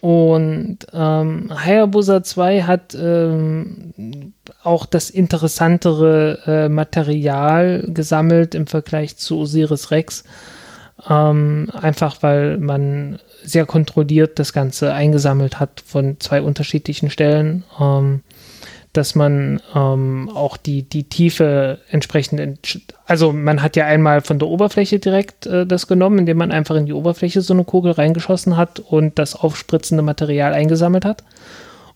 S2: Und ähm, Hayabusa 2 hat ähm, auch das interessantere äh, Material gesammelt im Vergleich zu Osiris Rex. Ähm, einfach weil man sehr kontrolliert das Ganze eingesammelt hat von zwei unterschiedlichen Stellen. Ähm, dass man ähm, auch die, die Tiefe entsprechend, also man hat ja einmal von der Oberfläche direkt äh, das genommen, indem man einfach in die Oberfläche so eine Kugel reingeschossen hat und das aufspritzende Material eingesammelt hat.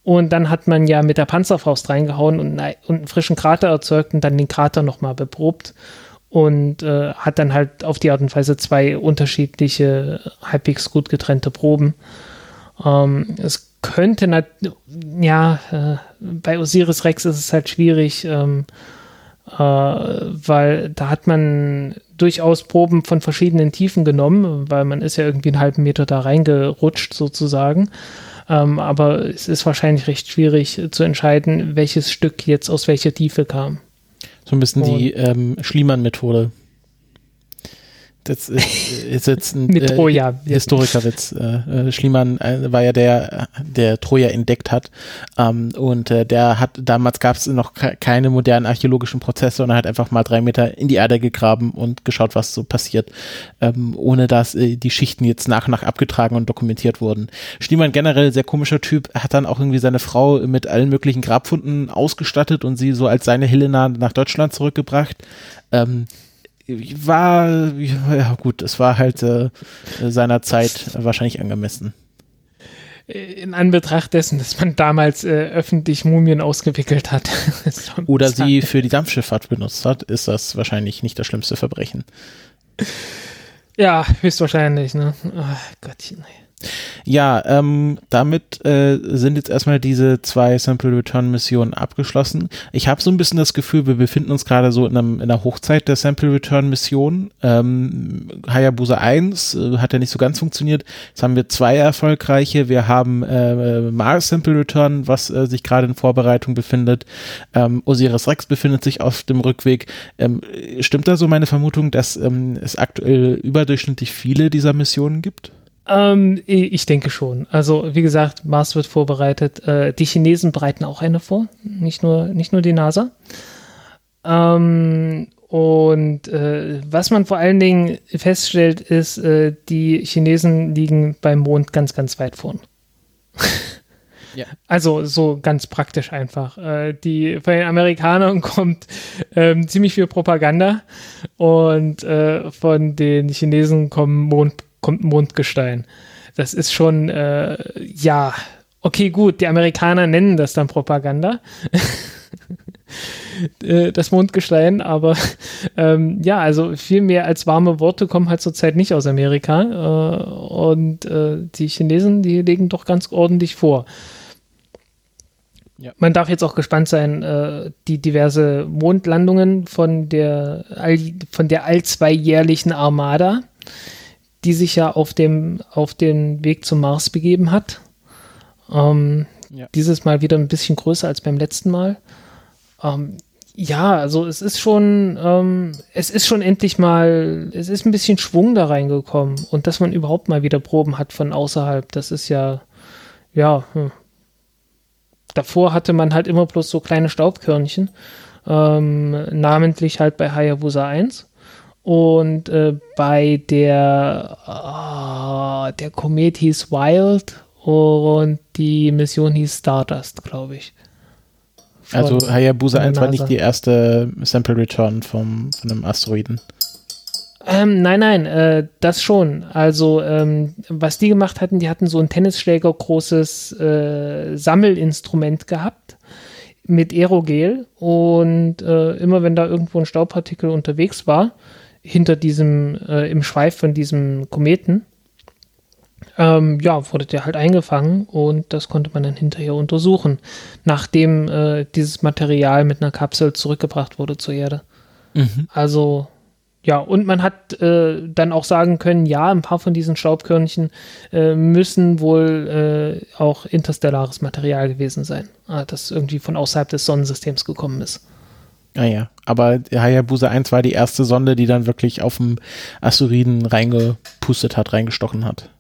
S2: Und dann hat man ja mit der Panzerfaust reingehauen und, ein- und einen frischen Krater erzeugt und dann den Krater nochmal beprobt und äh, hat dann halt auf die Art und Weise zwei unterschiedliche, halbwegs gut getrennte Proben. Ähm, es könnte, nat ja, äh, bei Osiris Rex ist es halt schwierig, ähm, äh, weil da hat man durchaus Proben von verschiedenen Tiefen genommen, weil man ist ja irgendwie einen halben Meter da reingerutscht sozusagen. Ähm, aber es ist wahrscheinlich recht schwierig zu entscheiden, welches Stück jetzt aus welcher Tiefe kam.
S1: So ein bisschen die ähm, Schliemann-Methode. Das ist, ist jetzt ein
S2: Mit
S1: äh,
S2: Troja.
S1: Historikerwitz. Äh, äh, Schliemann äh, war ja der, der Troja entdeckt hat. Ähm, und äh, der hat, damals gab es noch ke- keine modernen archäologischen Prozesse und er hat einfach mal drei Meter in die Erde gegraben und geschaut, was so passiert, ähm, ohne dass äh, die Schichten jetzt nach und nach abgetragen und dokumentiert wurden. Schliemann generell sehr komischer Typ, hat dann auch irgendwie seine Frau mit allen möglichen Grabfunden ausgestattet und sie so als seine Helena nach Deutschland zurückgebracht. Ähm, war, ja gut, es war halt äh, seiner Zeit wahrscheinlich angemessen.
S2: In Anbetracht dessen, dass man damals äh, öffentlich Mumien ausgewickelt hat.
S1: Oder sie für die Dampfschifffahrt benutzt hat, ist das wahrscheinlich nicht das schlimmste Verbrechen.
S2: Ja, höchstwahrscheinlich, ne? Ach, Gottchen. ey.
S1: Ja, ähm, damit äh, sind jetzt erstmal diese zwei Sample Return Missionen abgeschlossen. Ich habe so ein bisschen das Gefühl, wir befinden uns gerade so in, einem, in einer Hochzeit der Sample Return Mission. Ähm, Hayabusa 1 äh, hat ja nicht so ganz funktioniert. Jetzt haben wir zwei erfolgreiche. Wir haben äh, Mars Sample Return, was äh, sich gerade in Vorbereitung befindet. Ähm, Osiris Rex befindet sich auf dem Rückweg. Ähm, stimmt da so meine Vermutung, dass ähm, es aktuell überdurchschnittlich viele dieser Missionen gibt?
S2: Ähm, ich denke schon. Also, wie gesagt, Mars wird vorbereitet. Äh, die Chinesen bereiten auch eine vor, nicht nur, nicht nur die NASA. Ähm, und äh, was man vor allen Dingen feststellt, ist, äh, die Chinesen liegen beim Mond ganz, ganz weit vorn.
S1: Ja.
S2: Also so ganz praktisch einfach. Äh, die von den Amerikanern kommt ähm, ziemlich viel Propaganda und äh, von den Chinesen kommen Mond, kommt Mondgestein. Das ist schon, äh, ja, okay, gut, die Amerikaner nennen das dann Propaganda. Äh, das Mondgestein, aber ähm, ja, also viel mehr als warme Worte kommen halt zurzeit nicht aus Amerika äh, und äh, die Chinesen, die legen doch ganz ordentlich vor.
S1: Ja.
S2: Man darf jetzt auch gespannt sein, äh, die diverse Mondlandungen von der, all, von der allzweijährlichen Armada, die sich ja auf dem, auf den Weg zum Mars begeben hat. Ähm,
S1: Ja.
S2: Dieses Mal wieder ein bisschen größer als beim letzten Mal. Ähm, ja, also es ist schon, ähm, es ist schon endlich mal, es ist ein bisschen Schwung da reingekommen und dass man überhaupt mal wieder Proben hat von außerhalb, das ist ja, ja, hm. davor hatte man halt immer bloß so kleine Staubkörnchen, ähm, namentlich halt bei Hayabusa 1 und äh, bei der, ah, der Komet hieß Wild und die Mission hieß Stardust, glaube ich.
S1: Also
S2: Von-
S1: Hayabusa
S2: von der
S1: 1 war nicht die erste Sample Return vom, von einem Asteroiden.
S2: Ähm, nein, nein, äh, das schon. Also, ähm, was die gemacht hatten, die hatten so ein Tennisschläger großes äh, Sammelinstrument gehabt mit Aerogel und äh, immer wenn da irgendwo ein Staubpartikel unterwegs war, hinter diesem, äh, im Schweif von diesem Kometen, ähm, ja, wurde der halt eingefangen und das konnte man dann hinterher untersuchen, nachdem äh, dieses Material mit einer Kapsel zurückgebracht wurde zur Erde. Mhm. Also ja, und man hat äh, dann auch sagen können, ja, ein paar von diesen Staubkörnchen äh, müssen wohl äh, auch interstellares Material gewesen sein, äh, das irgendwie von außerhalb des Sonnensystems gekommen ist.
S1: Ah aber Hayabusa 1 war die erste Sonde, die dann wirklich auf dem Asteroiden reingepustet hat, reingestochen hat.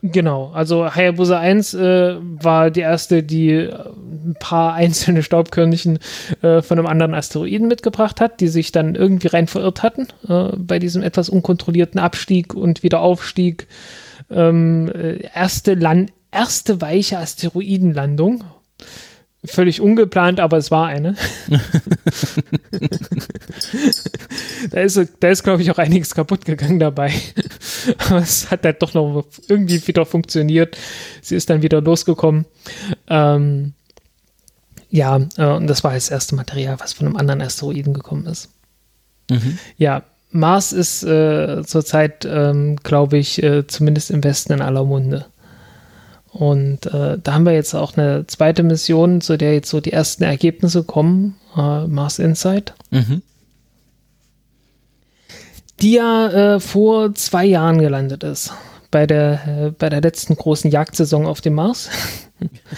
S2: Genau, also Hayabusa 1 äh, war die erste, die äh, ein paar einzelne Staubkörnchen äh, von einem anderen Asteroiden mitgebracht hat, die sich dann irgendwie rein verirrt hatten äh, bei diesem etwas unkontrollierten Abstieg und Wiederaufstieg. Ähm, äh, erste, Land erste weiche Asteroidenlandung völlig ungeplant, aber es war eine. da ist, da ist glaube ich, auch einiges kaputt gegangen dabei. aber es hat halt doch noch irgendwie wieder funktioniert. Sie ist dann wieder losgekommen. Ähm, ja, äh, und das war das erste Material, was von einem anderen Asteroiden gekommen ist. Mhm. Ja, Mars ist äh, zurzeit, ähm, glaube ich, äh, zumindest im Westen in aller Munde. Und äh, da haben wir jetzt auch eine zweite Mission, zu der jetzt so die ersten Ergebnisse kommen, äh, Mars Insight. Mhm. Die ja äh, vor zwei Jahren gelandet ist. Bei der, äh, bei der letzten großen Jagdsaison auf dem Mars.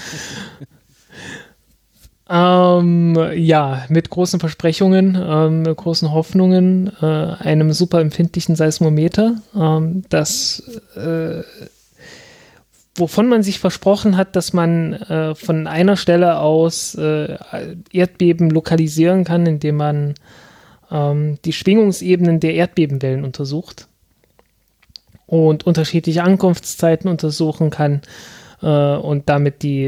S2: ähm, ja, mit großen Versprechungen, ähm, mit großen Hoffnungen, äh, einem super empfindlichen Seismometer, ähm, das äh, wovon man sich versprochen hat, dass man äh, von einer Stelle aus äh, Erdbeben lokalisieren kann, indem man ähm, die Schwingungsebenen der Erdbebenwellen untersucht und unterschiedliche Ankunftszeiten untersuchen kann äh, und damit die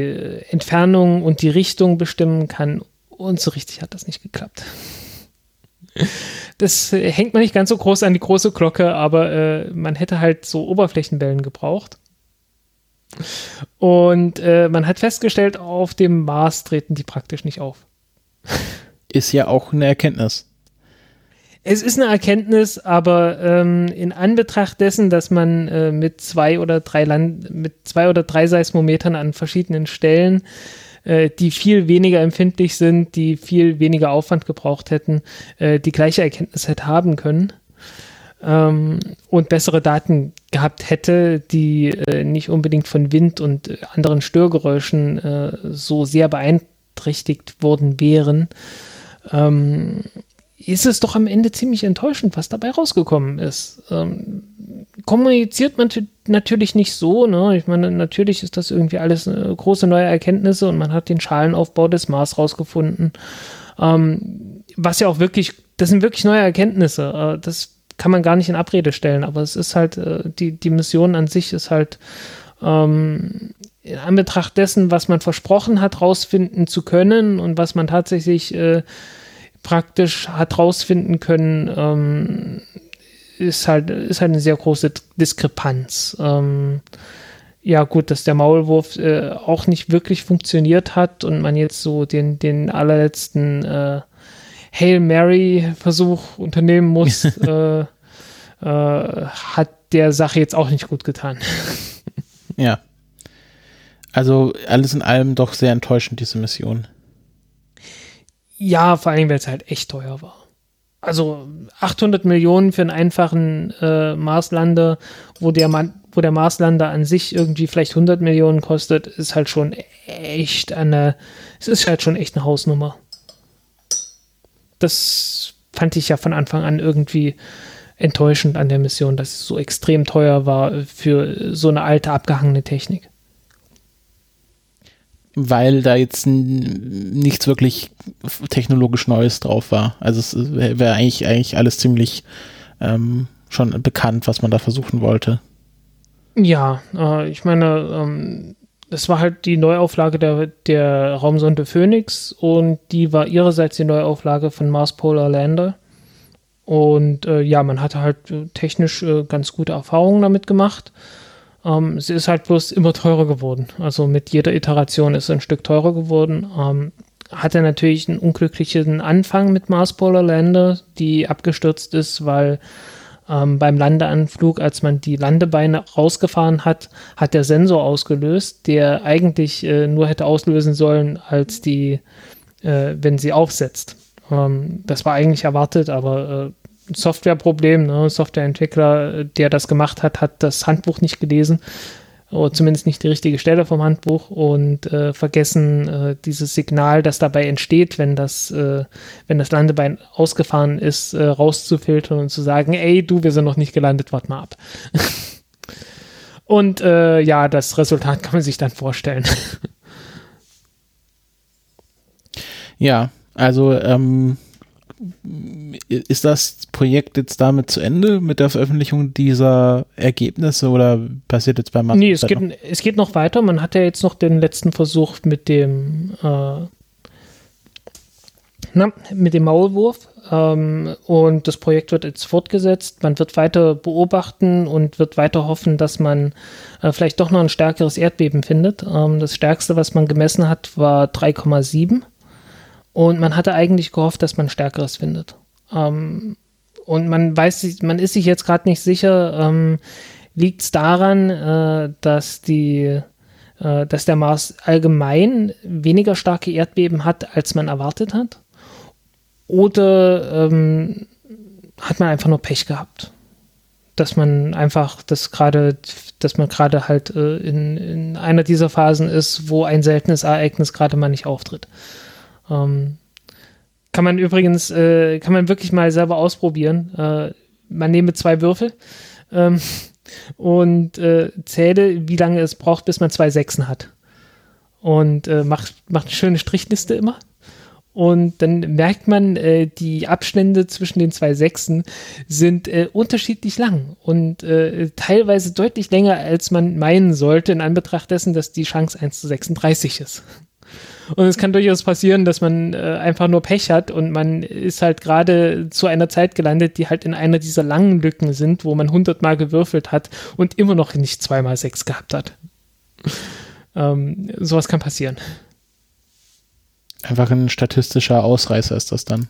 S2: Entfernung und die Richtung bestimmen kann. Und so richtig hat das nicht geklappt. Das hängt man nicht ganz so groß an die große Glocke, aber äh, man hätte halt so Oberflächenwellen gebraucht. Und äh, man hat festgestellt, auf dem Mars treten die praktisch nicht auf.
S1: Ist ja auch eine Erkenntnis.
S2: Es ist eine Erkenntnis, aber ähm, in Anbetracht dessen, dass man äh, mit zwei oder drei Land mit zwei oder drei Seismometern an verschiedenen Stellen, äh, die viel weniger empfindlich sind, die viel weniger Aufwand gebraucht hätten, äh, die gleiche Erkenntnis hätte haben können, ähm, und bessere Daten gehabt hätte, die äh, nicht unbedingt von Wind und äh, anderen Störgeräuschen äh, so sehr beeinträchtigt worden wären, ähm, ist es doch am Ende ziemlich enttäuschend, was dabei rausgekommen ist. Ähm, kommuniziert man natürlich nicht so, ne? Ich meine, natürlich ist das irgendwie alles äh, große neue Erkenntnisse und man hat den Schalenaufbau des Mars rausgefunden. Ähm, was ja auch wirklich, das sind wirklich neue Erkenntnisse. Äh, das kann man gar nicht in Abrede stellen, aber es ist halt, äh, die, die Mission an sich ist halt ähm, in Anbetracht dessen, was man versprochen hat, rausfinden zu können und was man tatsächlich äh, praktisch hat rausfinden können, ähm, ist halt, ist halt eine sehr große Diskrepanz. Ähm, ja, gut, dass der Maulwurf äh, auch nicht wirklich funktioniert hat und man jetzt so den, den allerletzten äh, Hail Mary-Versuch unternehmen muss, äh, äh, hat der Sache jetzt auch nicht gut getan.
S1: ja. Also alles in allem doch sehr enttäuschend, diese Mission.
S2: Ja, vor allem, weil es halt echt teuer war. Also 800 Millionen für einen einfachen äh, Marslander, wo der, Man wo der Marslander an sich irgendwie vielleicht 100 Millionen kostet, ist halt schon echt eine, es ist halt schon echt eine Hausnummer das fand ich ja von Anfang an irgendwie enttäuschend an der Mission, dass es so extrem teuer war für so eine alte, abgehangene Technik.
S1: Weil da jetzt nichts wirklich technologisch Neues drauf war. Also es wäre eigentlich, eigentlich alles ziemlich ähm, schon bekannt, was man da versuchen wollte.
S2: Ja, äh, ich meine, ähm, das war halt die Neuauflage der, der Raumsonde Phoenix und die war ihrerseits die Neuauflage von Mars Polar Lander. Und äh, ja, man hatte halt äh, technisch äh, ganz gute Erfahrungen damit gemacht. Ähm, sie ist halt bloß immer teurer geworden. Also mit jeder Iteration ist sie ein Stück teurer geworden. Ähm, hatte natürlich einen unglücklichen Anfang mit Mars Polar Lander, die abgestürzt ist, weil Ähm, beim Landeanflug, als man die Landebeine rausgefahren hat, hat der Sensor ausgelöst, der eigentlich äh, nur hätte auslösen sollen, als die, äh, wenn sie aufsetzt. Ähm, das war eigentlich erwartet, aber äh, Softwareproblem, ne? Softwareentwickler, der das gemacht hat, hat das Handbuch nicht gelesen oder zumindest nicht die richtige Stelle vom Handbuch und äh, vergessen äh, dieses Signal, das dabei entsteht, wenn das, äh, wenn das Landebein ausgefahren ist, äh, rauszufiltern und zu sagen, ey, du, wir sind noch nicht gelandet, wart mal ab. und äh, ja, das Resultat kann man sich dann vorstellen.
S1: ja, also ähm, ist das Projekt jetzt damit zu Ende mit der Veröffentlichung dieser Ergebnisse oder passiert jetzt beim
S2: Master? Nee, es geht, noch? es geht noch weiter. Man hat ja jetzt noch den letzten Versuch mit dem, äh, na, mit dem Maulwurf. Ähm, und das Projekt wird jetzt fortgesetzt. Man wird weiter beobachten und wird weiter hoffen, dass man äh, vielleicht doch noch ein stärkeres Erdbeben findet. Ähm, das stärkste, was man gemessen hat, war 3,7 und man hatte eigentlich gehofft, dass man Stärkeres findet. Ähm, und man weiß, man ist sich jetzt gerade nicht sicher, ähm, liegt es daran, äh, dass die, äh, dass der Mars allgemein weniger starke Erdbeben hat, als man erwartet hat? Oder ähm, hat man einfach nur Pech gehabt? Dass man einfach, dass gerade, dass man gerade halt äh, in, in einer dieser Phasen ist, wo ein seltenes Ereignis gerade mal nicht auftritt. Ähm, kann man übrigens, äh, kann man wirklich mal selber ausprobieren. Äh, man nehme zwei Würfel ähm, und äh, zähle, wie lange es braucht, bis man zwei Sechsen hat. Und äh, macht, macht eine schöne Strichliste immer. Und dann merkt man, äh, die Abstände zwischen den zwei Sechsen sind äh, unterschiedlich lang und äh, teilweise deutlich länger, als man meinen sollte, in Anbetracht dessen, dass die Chance 1 zu 36 ist. Und es kann durchaus passieren, dass man äh, einfach nur Pech hat und man ist halt gerade zu einer Zeit gelandet, die halt in einer dieser langen Lücken sind, wo man hundertmal gewürfelt hat und immer noch nicht zweimal sechs gehabt hat. ähm, sowas kann passieren.
S1: Einfach ein statistischer Ausreißer ist das dann.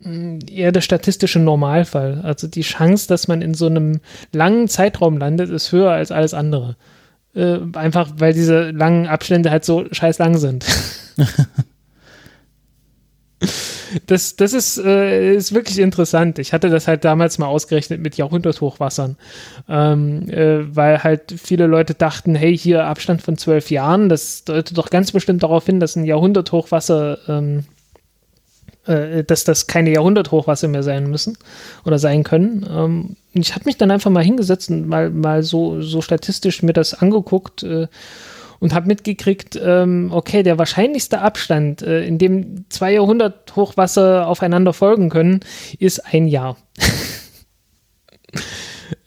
S2: Mm, eher der statistische Normalfall. Also die Chance, dass man in so einem langen Zeitraum landet, ist höher als alles andere. Äh, einfach weil diese langen Abstände halt so scheiß lang sind. das, das ist, äh, ist wirklich interessant. Ich hatte das halt damals mal ausgerechnet mit Jahrhunderthochwassern, ähm, äh, weil halt viele Leute dachten, hey, hier Abstand von zwölf Jahren, das deutet doch ganz bestimmt darauf hin, dass ein Jahrhunderthochwasser ähm, äh, dass das keine Jahrhunderthochwasser mehr sein müssen oder sein können. Ähm, ich habe mich dann einfach mal hingesetzt und mal, mal so, so statistisch mir das angeguckt äh, und habe mitgekriegt, ähm, okay, der wahrscheinlichste Abstand, äh, in dem zwei Jahrhunderthochwasser aufeinander folgen können, ist ein Jahr.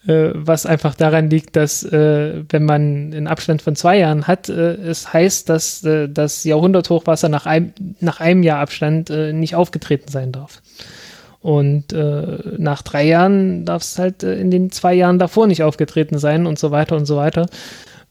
S2: äh, was einfach daran liegt, dass äh, wenn man einen Abstand von zwei Jahren hat, äh, es heißt, dass äh, das Jahrhunderthochwasser nach einem, nach einem Jahr Abstand äh, nicht aufgetreten sein darf. Und äh, nach drei Jahren darf es halt in den zwei Jahren davor nicht aufgetreten sein und so weiter und so weiter.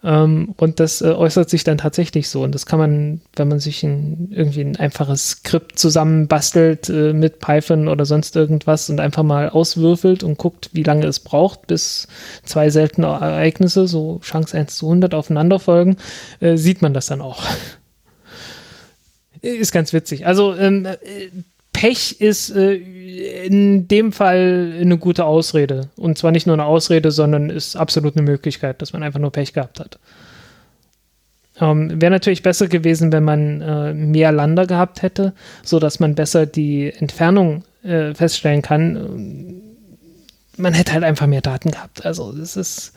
S2: Ähm, und das äh, äußert sich dann tatsächlich so. Und das kann man, wenn man sich ein, irgendwie ein einfaches Skript zusammenbastelt äh, mit Python oder sonst irgendwas und einfach mal auswürfelt und guckt, wie lange es braucht, bis zwei seltene Ereignisse, so Chance 1 zu 100 aufeinander folgen, äh, sieht man das dann auch. Ist ganz witzig. Also ähm, äh, Pech ist äh, in dem Fall eine gute Ausrede. Und zwar nicht nur eine Ausrede, sondern ist absolut eine Möglichkeit, dass man einfach nur Pech gehabt hat. Ähm, Wäre natürlich besser gewesen, wenn man äh, mehr Lander gehabt hätte, sodass man besser die Entfernung äh, feststellen kann. Man hätte halt einfach mehr Daten gehabt. Also das ist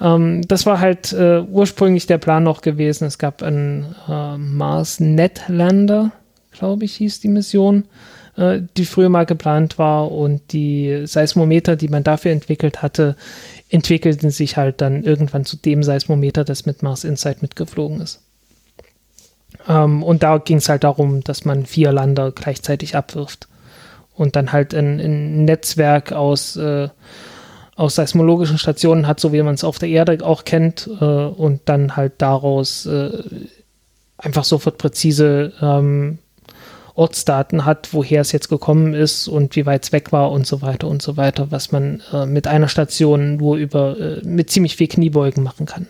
S2: ähm, das war halt äh, ursprünglich der Plan noch gewesen. Es gab einen äh, Mars Net Lander glaube ich, hieß die Mission, äh, die früher mal geplant war und die Seismometer, die man dafür entwickelt hatte, entwickelten sich halt dann irgendwann zu dem Seismometer, das mit Mars Insight mitgeflogen ist. Ähm, und da ging es halt darum, dass man vier Lander gleichzeitig abwirft und dann halt ein, ein Netzwerk aus äh, aus seismologischen Stationen hat, so wie man es auf der Erde auch kennt, äh, und dann halt daraus äh, einfach sofort präzise ähm, Ortsdaten hat, woher es jetzt gekommen ist und wie weit es weg war und so weiter und so weiter, was man äh, mit einer Station nur über äh, mit ziemlich viel Kniebeugen machen kann.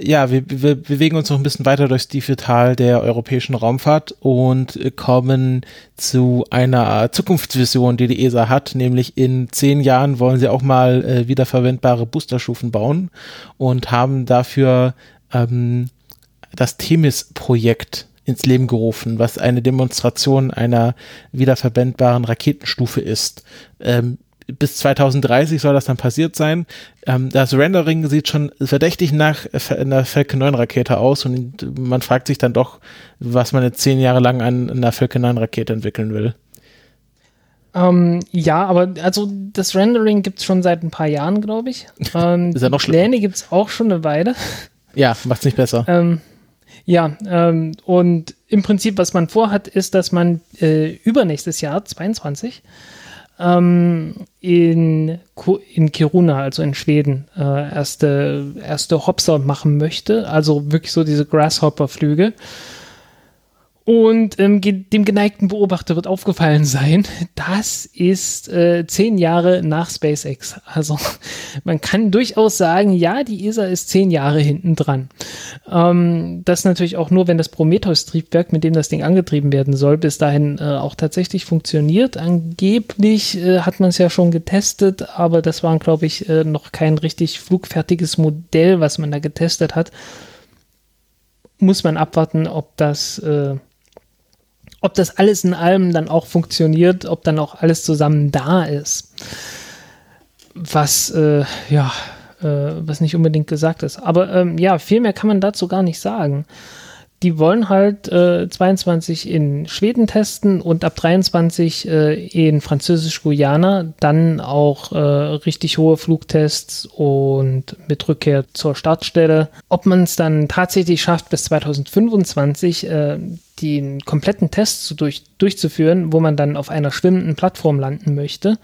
S1: Ja, wir, wir bewegen uns noch ein bisschen weiter durchs tiefe Tal der europäischen Raumfahrt und kommen zu einer Zukunftsvision, die die ESA hat, nämlich in zehn Jahren wollen sie auch mal äh, wiederverwendbare Boosterstufen bauen und haben dafür ähm, das Themis-Projekt ins Leben gerufen, was eine Demonstration einer wiederverwendbaren Raketenstufe ist. Ähm, bis 2030 soll das dann passiert sein. Ähm, das Rendering sieht schon verdächtig nach einer Falcon 9 Rakete aus und man fragt sich dann doch, was man jetzt zehn Jahre lang an einer Falcon 9 Rakete entwickeln will.
S2: Ähm, ja, aber also das Rendering gibt es schon seit ein paar Jahren, glaube ich. Ähm,
S1: ist ja noch schlimmer.
S2: Pläne gibt es auch schon eine Weile.
S1: Ja, macht's nicht besser.
S2: Ähm, ja, ähm, und im Prinzip, was man vorhat, ist, dass man äh, übernächstes Jahr, 22, ähm, in, in Kiruna, also in Schweden, äh, erste, erste Hopser machen möchte. Also wirklich so diese Grasshopper-Flüge. Und ähm, dem geneigten Beobachter wird aufgefallen sein, das ist äh, zehn Jahre nach SpaceX. Also man kann durchaus sagen, ja, die ESA ist zehn Jahre hinten dran. Ähm, das natürlich auch nur, wenn das Prometheus-Triebwerk, mit dem das Ding angetrieben werden soll, bis dahin äh, auch tatsächlich funktioniert. Angeblich äh, hat man es ja schon getestet, aber das war, glaube ich, äh, noch kein richtig flugfertiges Modell, was man da getestet hat. Muss man abwarten, ob das äh, ob das alles in allem dann auch funktioniert, ob dann auch alles zusammen da ist. Was, äh, ja, äh, was nicht unbedingt gesagt ist. Aber ähm, ja, viel mehr kann man dazu gar nicht sagen. Die wollen halt äh, 22 in Schweden testen und ab 23 äh, in Französisch-Guyana dann auch äh, richtig hohe Flugtests und mit Rückkehr zur Startstelle. Ob man es dann tatsächlich schafft, bis 2025 äh, den kompletten Test zu durch, durchzuführen, wo man dann auf einer schwimmenden Plattform landen möchte.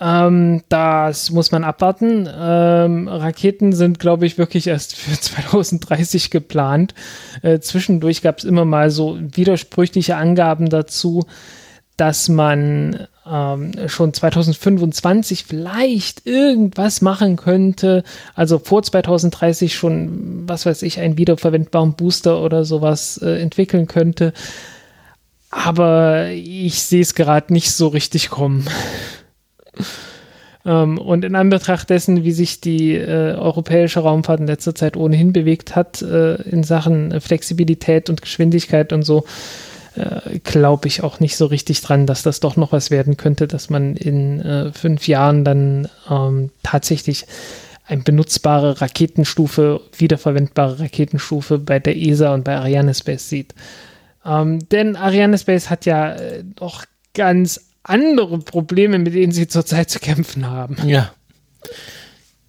S2: Ähm, das muss man abwarten. Ähm, Raketen sind, glaube ich, wirklich erst für 2030 geplant. Äh, zwischendurch gab es immer mal so widersprüchliche Angaben dazu, dass man ähm, schon 2025 vielleicht irgendwas machen könnte. Also vor 2030 schon, was weiß ich, einen wiederverwendbaren Booster oder sowas äh, entwickeln könnte. Aber ich sehe es gerade nicht so richtig kommen. ähm, und in Anbetracht dessen, wie sich die äh, europäische Raumfahrt in letzter Zeit ohnehin bewegt hat, äh, in Sachen Flexibilität und Geschwindigkeit und so, äh, glaube ich auch nicht so richtig dran, dass das doch noch was werden könnte, dass man in äh, fünf Jahren dann ähm, tatsächlich eine benutzbare Raketenstufe, wiederverwendbare Raketenstufe bei der ESA und bei Ariane Space sieht. Ähm, denn Ariane Space hat ja äh, doch ganz andere Probleme, mit denen sie zurzeit zu kämpfen haben.
S1: Ja.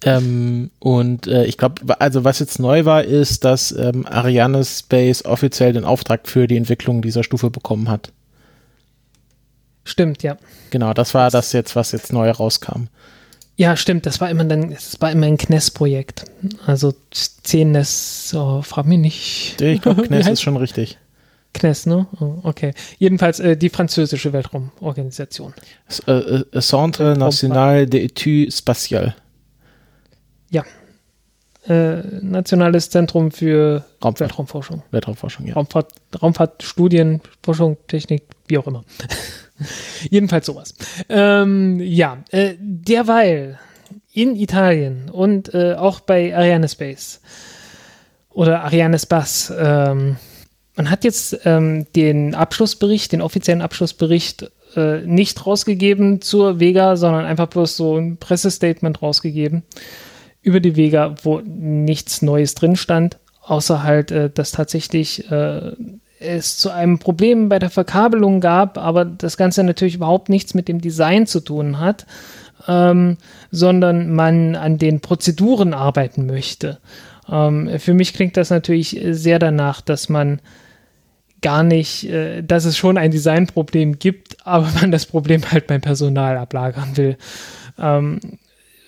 S1: Ähm, und äh, ich glaube, also was jetzt neu war, ist, dass ähm, Ariane Space offiziell den Auftrag für die Entwicklung dieser Stufe bekommen hat.
S2: Stimmt, ja.
S1: Genau, das war das jetzt, was jetzt neu rauskam.
S2: Ja, stimmt, das war immer dann, das war immer ein KNES-Projekt. Also 10 NES, oh, frag mich nicht.
S1: Ich glaube, KNES ist schon richtig.
S2: KNES, ne? Oh, okay. Jedenfalls äh, die französische Weltraumorganisation.
S1: Äh, äh, Centre National d'études Spatiales.
S2: Ja. Äh, Nationales Zentrum für
S1: Raumfahrt.
S2: Weltraumforschung.
S1: Weltraumforschung, ja.
S2: Raumfahrt, Raumfahrt, Studien, Forschung, Technik, wie auch immer. Jedenfalls sowas. Ähm, ja, äh, derweil in Italien und äh, auch bei Ariane Space oder Ariane Space, ähm, man hat jetzt ähm, den Abschlussbericht, den offiziellen Abschlussbericht äh, nicht rausgegeben zur Vega, sondern einfach bloß so ein Pressestatement rausgegeben über die Vega, wo nichts Neues drin stand, außer halt, äh, dass tatsächlich äh, es zu einem Problem bei der Verkabelung gab, aber das Ganze natürlich überhaupt nichts mit dem Design zu tun hat, ähm, sondern man an den Prozeduren arbeiten möchte. Ähm, für mich klingt das natürlich sehr danach, dass man gar nicht, äh, dass es schon ein Designproblem gibt, aber man das Problem halt beim Personal ablagern will. Ähm,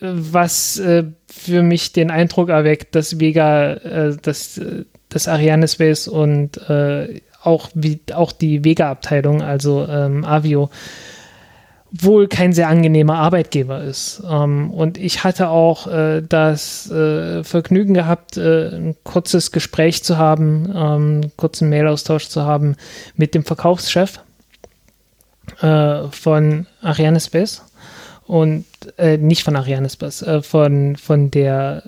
S2: was äh, für mich den Eindruck erweckt, dass Vega, äh, dass, dass Ariane Space und äh, auch wie auch die Vega-Abteilung, also ähm, Avio, wohl kein sehr angenehmer Arbeitgeber ist. Ähm, und ich hatte auch äh, das äh, Vergnügen gehabt, äh, ein kurzes Gespräch zu haben, ähm, kurzen Mailaustausch zu haben mit dem Verkaufschef äh, von Ariane Space und äh, nicht von Ariane Space, äh, von, von der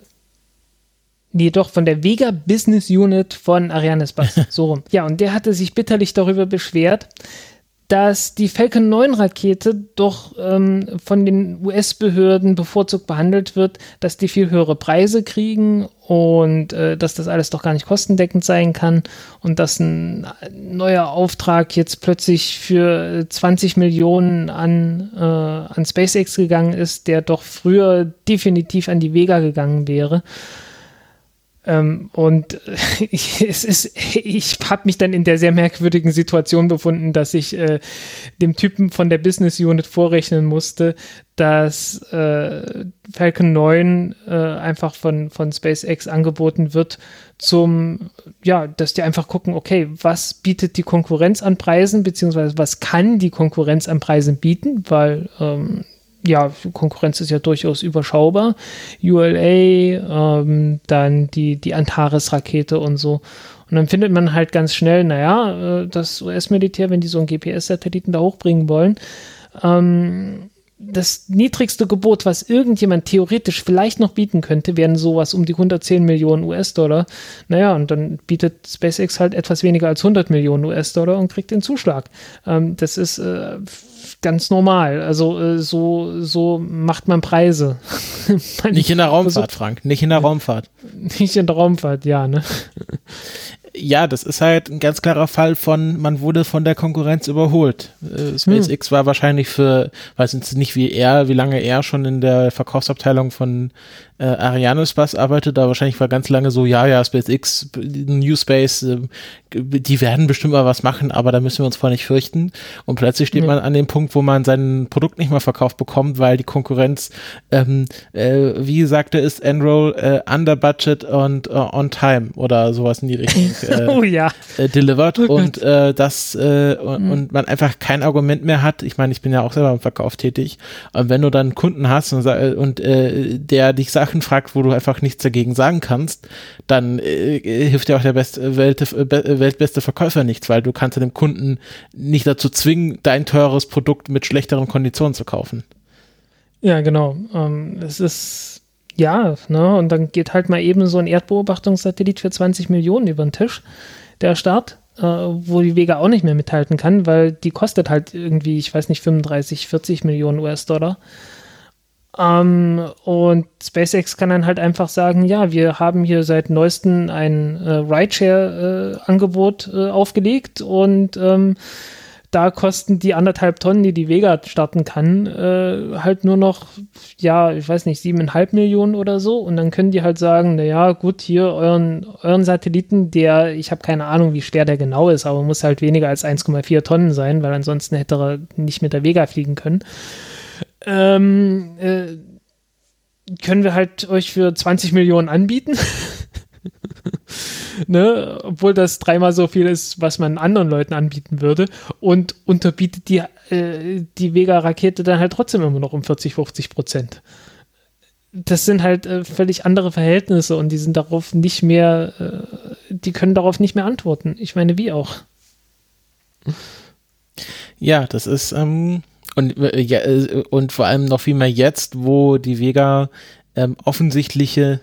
S2: Nee, doch, von der Vega Business Unit von Ariane Space. So rum. Ja, und der hatte sich bitterlich darüber beschwert, dass die Falcon 9 Rakete doch ähm, von den US-Behörden bevorzugt behandelt wird, dass die viel höhere Preise kriegen und äh, dass das alles doch gar nicht kostendeckend sein kann und dass ein neuer Auftrag jetzt plötzlich für 20 Millionen an, äh, an SpaceX gegangen ist, der doch früher definitiv an die Vega gegangen wäre. Ähm, und es ist, ich habe mich dann in der sehr merkwürdigen Situation befunden, dass ich äh, dem Typen von der Business Unit vorrechnen musste, dass äh, Falcon 9 äh, einfach von, von SpaceX angeboten wird, zum, ja, dass die einfach gucken, okay, was bietet die Konkurrenz an Preisen, beziehungsweise was kann die Konkurrenz an Preisen bieten, weil ähm, ja, Konkurrenz ist ja durchaus überschaubar. ULA, ähm, dann die, die Antares-Rakete und so. Und dann findet man halt ganz schnell, naja, äh, das US-Militär, wenn die so einen GPS-Satelliten da hochbringen wollen, ähm, das niedrigste Gebot, was irgendjemand theoretisch vielleicht noch bieten könnte, wären sowas um die 110 Millionen US-Dollar. Naja, und dann bietet SpaceX halt etwas weniger als 100 Millionen US-Dollar und kriegt den Zuschlag. Ähm, das ist äh, ganz normal. Also äh, so, so macht man Preise.
S1: nicht in der Raumfahrt, Frank. Nicht in der Raumfahrt.
S2: Nicht in der Raumfahrt, ja, ne?
S1: ja, das ist halt ein ganz klarer Fall von, man wurde von der Konkurrenz überholt. Äh, SpaceX hm. war wahrscheinlich für, weiß nicht wie er, wie lange er schon in der Verkaufsabteilung von äh, Arianespace arbeitet, da wahrscheinlich war ganz lange so, ja, ja, SpaceX, New Space, äh, die werden bestimmt mal was machen, aber da müssen wir uns vor nicht fürchten. Und plötzlich steht mhm. man an dem Punkt, wo man sein Produkt nicht mehr verkauft bekommt, weil die Konkurrenz, ähm, äh, wie sagte ist Enroll, äh, under budget und uh, on time oder sowas in die Richtung
S2: äh, oh, ja.
S1: äh, delivered oh und äh, das äh, und, mhm. und, man einfach kein Argument mehr hat. Ich meine, ich bin ja auch selber im Verkauf tätig. Und wenn du dann einen Kunden hast und, und äh, der dich sagt, Sachen fragt, wo du einfach nichts dagegen sagen kannst, dann äh, hilft dir auch der best, Welt, äh, weltbeste Verkäufer nichts, weil du kannst dem Kunden nicht dazu zwingen, dein teures Produkt mit schlechteren Konditionen zu kaufen.
S2: Ja, genau. Ähm, es ist ja, ne, und dann geht halt mal eben so ein Erdbeobachtungssatellit für 20 Millionen über den Tisch, der Start, äh, wo die Vega auch nicht mehr mithalten kann, weil die kostet halt irgendwie, ich weiß nicht, 35, 40 Millionen US-Dollar. Ähm, und SpaceX kann dann halt einfach sagen, ja, wir haben hier seit neuestem ein äh, Rideshare-Angebot äh, äh, aufgelegt und ähm, da kosten die anderthalb Tonnen, die die Vega starten kann, äh, halt nur noch, ja, ich weiß nicht, siebeneinhalb Millionen oder so. Und dann können die halt sagen, naja, gut, hier euren, euren Satelliten, der, ich habe keine Ahnung, wie schwer der genau ist, aber muss halt weniger als 1,4 Tonnen sein, weil ansonsten hätte er nicht mit der Vega fliegen können ähm, äh, können wir halt euch für 20 Millionen anbieten. ne? Obwohl das dreimal so viel ist, was man anderen Leuten anbieten würde. Und unterbietet die, äh, die Vega-Rakete dann halt trotzdem immer noch um 40, 50 Prozent. Das sind halt äh, völlig andere Verhältnisse und die sind darauf nicht mehr, äh, die können darauf nicht mehr antworten. Ich meine, wie auch.
S1: Ja, das ist, ähm, und, äh, ja, äh, und vor allem noch viel mehr jetzt, wo die Vega ähm, offensichtliche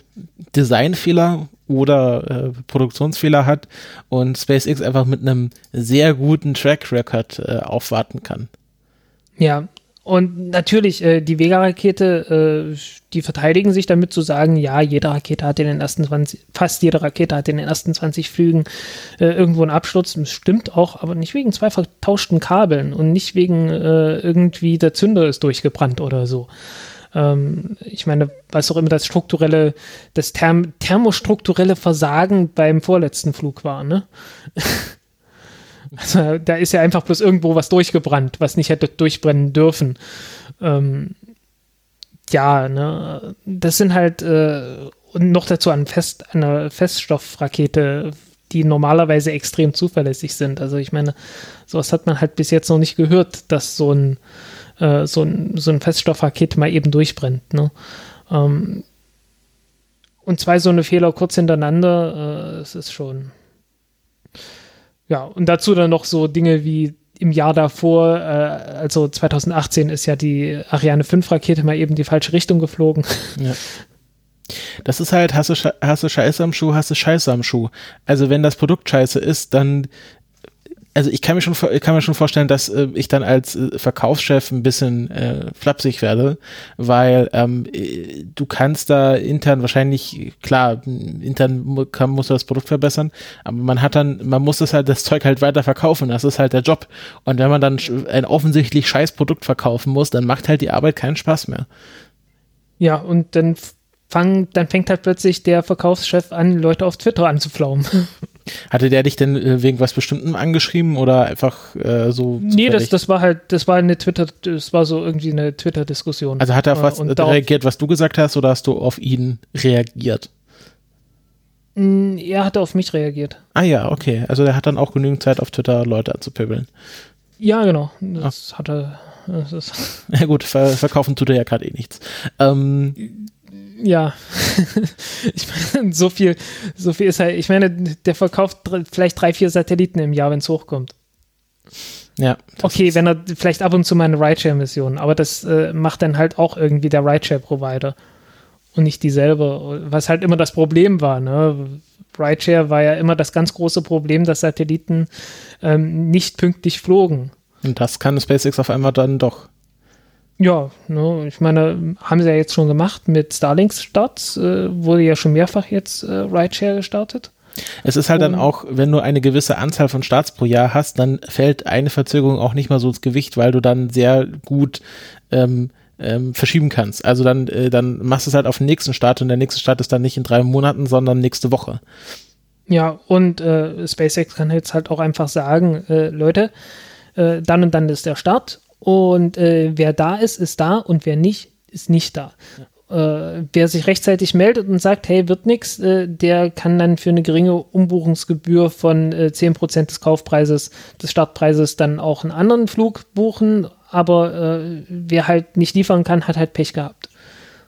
S1: Designfehler oder äh, Produktionsfehler hat und SpaceX einfach mit einem sehr guten Track Record äh, aufwarten kann.
S2: Ja, und natürlich, äh, die Vega-Rakete, äh, die verteidigen sich damit zu sagen, ja, jede Rakete hat in den ersten 20, fast jede Rakete hat in den ersten 20 Flügen äh, irgendwo einen Absturz. Das stimmt auch, aber nicht wegen zwei vertauschten Kabeln und nicht wegen äh, irgendwie der Zünder ist durchgebrannt oder so. Ähm, ich meine, was auch immer das strukturelle, das Therm thermostrukturelle Versagen beim vorletzten Flug war, ne? Also da ist ja einfach bloß irgendwo was durchgebrannt, was nicht hätte durchbrennen dürfen. Ähm, ja, ne, das sind halt äh, und noch dazu an Fest, eine Feststoffrakete die normalerweise extrem zuverlässig sind. Also ich meine, sowas hat man halt bis jetzt noch nicht gehört, dass so ein, äh, so ein, so ein Feststoffraket mal eben durchbrennt. Ne? Ähm, und zwei so eine Fehler kurz hintereinander, äh, es ist schon. Ja, und dazu dann noch so Dinge wie im Jahr davor, äh, also 2018 ist ja die Ariane 5 Rakete mal eben die falsche Richtung geflogen. Ja.
S1: Das ist halt, hast du, hast du Scheiße am Schuh, hast du Scheiße am Schuh. Also wenn das Produkt scheiße ist, dann also ich kann mir schon, ich kann mir schon vorstellen, dass äh, ich dann als äh, Verkaufschef ein bisschen äh, flapsig werde, weil ähm, äh, du kannst da intern wahrscheinlich, klar, intern kann, muss das Produkt verbessern, aber man hat dann, man muss das halt, das Zeug halt weiter verkaufen, das ist halt der Job. Und wenn man dann ein offensichtlich scheiß Produkt verkaufen muss, dann macht halt die Arbeit keinen Spaß mehr.
S2: Ja, und dann fang, dann fängt halt plötzlich der Verkaufschef an, Leute auf Twitter anzuflaumen.
S1: Hatte der dich denn äh, wegen was Bestimmtem angeschrieben oder einfach äh, so?
S2: Nee, das, das war halt, das war eine Twitter, das war so irgendwie eine Twitter-Diskussion.
S1: Also hat er auf was äh, reagiert, was du gesagt hast, oder hast du auf ihn reagiert?
S2: Er hat auf mich reagiert.
S1: Ah ja, okay. Also der hat dann auch genügend Zeit auf Twitter Leute anzupibbeln.
S2: Ja, genau. Das ah. hat er. Das
S1: ja gut, ver verkaufen tut er ja gerade eh nichts. Ähm,
S2: ja, ich meine, so viel, so viel ist halt, ich meine, der verkauft vielleicht drei, vier Satelliten im Jahr, wenn es hochkommt.
S1: Ja.
S2: Okay, wenn er vielleicht ab und zu mal eine Rideshare-Mission, aber das äh, macht dann halt auch irgendwie der Rideshare-Provider und nicht dieselbe, was halt immer das Problem war, ne? Rideshare war ja immer das ganz große Problem, dass Satelliten ähm, nicht pünktlich flogen.
S1: Und das kann SpaceX auf einmal dann doch.
S2: Ja, ne, ich meine, haben sie ja jetzt schon gemacht mit Starlinks Starts, äh, wurde ja schon mehrfach jetzt äh, Rideshare gestartet.
S1: Es ist halt dann auch, wenn du eine gewisse Anzahl von Starts pro Jahr hast, dann fällt eine Verzögerung auch nicht mal so ins Gewicht, weil du dann sehr gut ähm, ähm, verschieben kannst. Also dann, äh, dann machst du es halt auf den nächsten Start und der nächste Start ist dann nicht in drei Monaten, sondern nächste Woche.
S2: Ja, und äh, SpaceX kann jetzt halt auch einfach sagen, äh, Leute, äh, dann und dann ist der Start und äh, wer da ist, ist da und wer nicht, ist nicht da. Ja. Äh, wer sich rechtzeitig meldet und sagt, hey, wird nichts, äh, der kann dann für eine geringe Umbuchungsgebühr von äh, 10% des Kaufpreises, des Startpreises dann auch einen anderen Flug buchen. Aber äh, wer halt nicht liefern kann, hat halt Pech gehabt.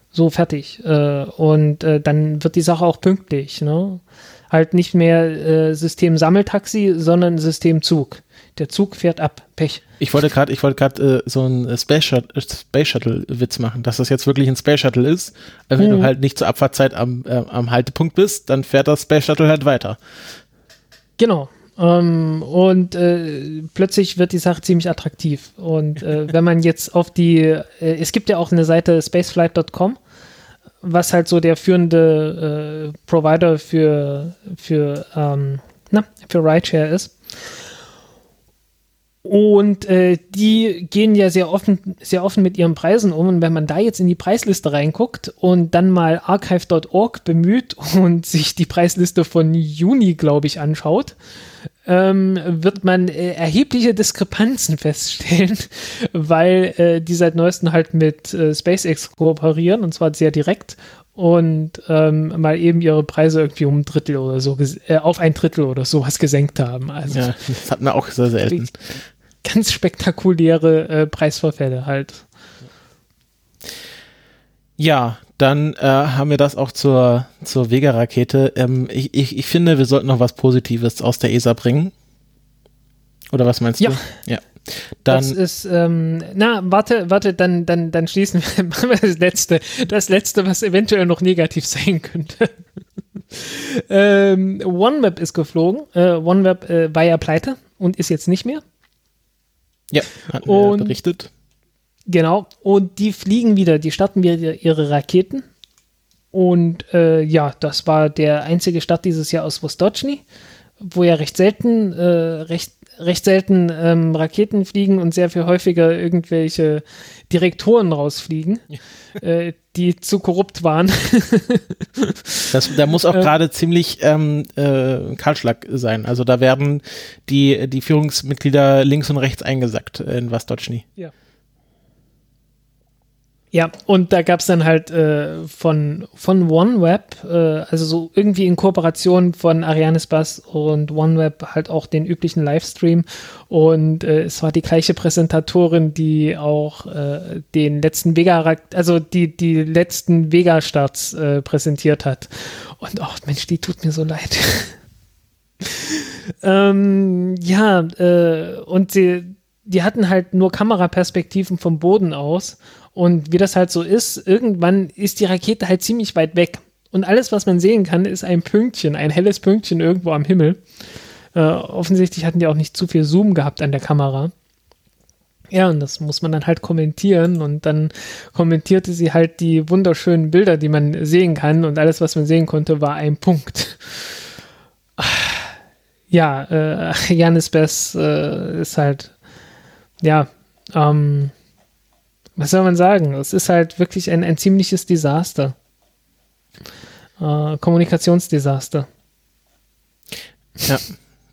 S2: So fertig. Äh, und äh, dann wird die Sache auch pünktlich. Ne? Halt nicht mehr System Sammeltaxi, sondern System Zug der Zug fährt ab. Pech.
S1: Ich wollte gerade, ich wollte gerade äh, so einen Space, Shuttle, Space Shuttle Witz machen, dass das jetzt wirklich ein Space Shuttle ist. Äh, wenn hm. du halt nicht zur Abfahrtzeit am, äh, am Haltepunkt bist, dann fährt das Space Shuttle halt weiter.
S2: Genau. Ähm, und äh, plötzlich wird die Sache ziemlich attraktiv. Und äh, wenn man jetzt auf die, äh, es gibt ja auch eine Seite spaceflight.com, was halt so der führende äh, Provider für, für, ähm, na, für Rideshare ist. Und äh, die gehen ja sehr offen, sehr offen mit ihren Preisen um. Und wenn man da jetzt in die Preisliste reinguckt und dann mal archive.org bemüht und sich die Preisliste von Juni, glaube ich, anschaut, ähm, wird man äh, erhebliche Diskrepanzen feststellen, weil äh, die seit neuestem halt mit äh, SpaceX kooperieren und zwar sehr direkt und ähm, mal eben ihre Preise irgendwie um ein Drittel oder so, äh, auf ein Drittel oder sowas gesenkt haben. Also,
S1: ja, das hat man auch sehr selten
S2: ganz spektakuläre äh, Preisverfälle halt.
S1: Ja, dann äh, haben wir das auch zur, zur Vega-Rakete. Ähm, ich, ich, ich finde, wir sollten noch was Positives aus der ESA bringen. Oder was meinst
S2: ja.
S1: du?
S2: Ja. Dann, das ist, ähm, na, warte, warte, dann, dann, dann schließen wir das letzte, das letzte, was eventuell noch negativ sein könnte. ähm, OneWeb ist geflogen. Äh, OneWeb äh, war ja pleite und ist jetzt nicht mehr.
S1: Ja, wir und, berichtet.
S2: Genau, und die fliegen wieder, die starten wieder ihre Raketen. Und äh, ja, das war der einzige Start dieses Jahr aus Vostochny, wo ja recht selten, äh, recht, recht selten ähm, Raketen fliegen und sehr viel häufiger irgendwelche Direktoren rausfliegen, äh, die zu korrupt waren.
S1: das, da muss auch äh. gerade ziemlich ähm, äh, Kahlschlag sein. Also da werden die, die Führungsmitglieder links und rechts eingesackt in Vastochny.
S2: Ja. Ja, und da gab es dann halt äh, von, von OneWeb, äh, also so irgendwie in Kooperation von Arianes Bass und OneWeb halt auch den üblichen Livestream. Und äh, es war die gleiche Präsentatorin, die auch äh, den letzten Vega, also die, die letzten Vega-Starts äh, präsentiert hat. Und oh Mensch, die tut mir so leid. ähm, ja, äh, und sie, die hatten halt nur Kameraperspektiven vom Boden aus und wie das halt so ist, irgendwann ist die Rakete halt ziemlich weit weg. Und alles, was man sehen kann, ist ein Pünktchen, ein helles Pünktchen irgendwo am Himmel. Äh, offensichtlich hatten die auch nicht zu viel Zoom gehabt an der Kamera. Ja, und das muss man dann halt kommentieren. Und dann kommentierte sie halt die wunderschönen Bilder, die man sehen kann. Und alles, was man sehen konnte, war ein Punkt. Ja, äh, Janis Bess äh, ist halt, ja, ähm, was soll man sagen? Es ist halt wirklich ein, ein ziemliches Desaster. Äh, Kommunikationsdesaster.
S1: Ja.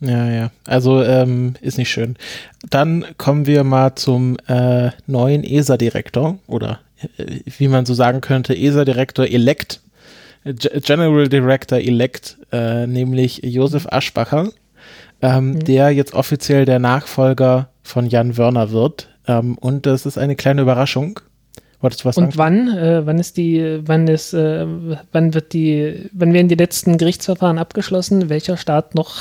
S1: Ja, ja. Also ähm, ist nicht schön. Dann kommen wir mal zum äh, neuen ESA-Direktor oder äh, wie man so sagen könnte, ESA-Direktor elect, General Director elect, äh, nämlich Josef Aschbacher, ähm, mhm. der jetzt offiziell der Nachfolger von Jan Wörner wird. Ähm, und das ist eine kleine Überraschung.
S2: Wolltest du was sagen? Und wann? Äh, wann ist die, wann ist, äh, wann wird die, wann werden die letzten Gerichtsverfahren abgeschlossen? Welcher Staat noch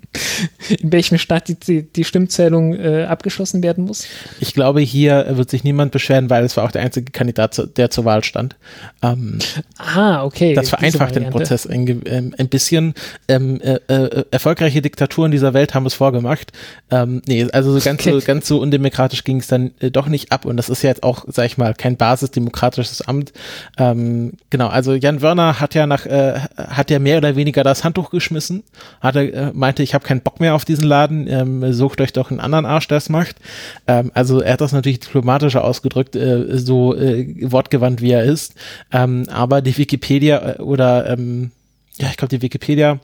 S2: in welchem Staat die, die Stimmzählung äh, abgeschlossen werden muss?
S1: Ich glaube, hier wird sich niemand beschweren, weil es war auch der einzige Kandidat, der zur Wahl stand.
S2: Ähm, ah, okay.
S1: Das vereinfacht den Prozess ein, ähm, ein bisschen. Ähm, äh, äh, erfolgreiche Diktaturen dieser Welt haben es vorgemacht. Ähm, nee, also so ganz, okay. so, ganz so undemokratisch ging es dann äh, doch nicht ab. Und das ist ja jetzt auch, sag ich mal, kein basisdemokratisches Amt. Ähm, genau, also Jan Wörner hat ja nach, äh, hat ja mehr oder weniger das Handtuch geschmissen. Hat er, äh, meinte, ich habe keinen Bock mehr auf diesen Laden, ähm, sucht euch doch einen anderen Arsch, der es macht. Ähm, also er hat das natürlich diplomatischer ausgedrückt, äh, so äh, wortgewandt wie er ist. Ähm, aber die Wikipedia äh, oder ähm, ja, ich glaube die Wikipedia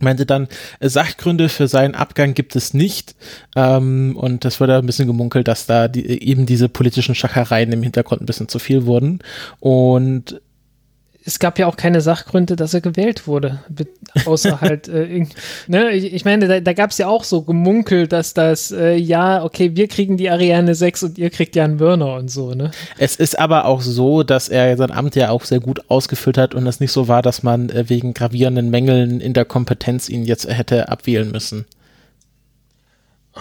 S1: meinte dann, äh, Sachgründe für seinen Abgang gibt es nicht. Ähm, und das wurde ein bisschen gemunkelt, dass da die, eben diese politischen Schachereien im Hintergrund ein bisschen zu viel wurden. Und
S2: es gab ja auch keine Sachgründe, dass er gewählt wurde. Außer halt, äh, ne, ich, ich, meine, da, da gab es ja auch so gemunkelt, dass das, äh, ja, okay, wir kriegen die Ariane 6 und ihr kriegt Jan Wörner und so, ne?
S1: Es ist aber auch so, dass er sein Amt ja auch sehr gut ausgefüllt hat und es nicht so war, dass man äh, wegen gravierenden Mängeln in der Kompetenz ihn jetzt hätte abwählen müssen.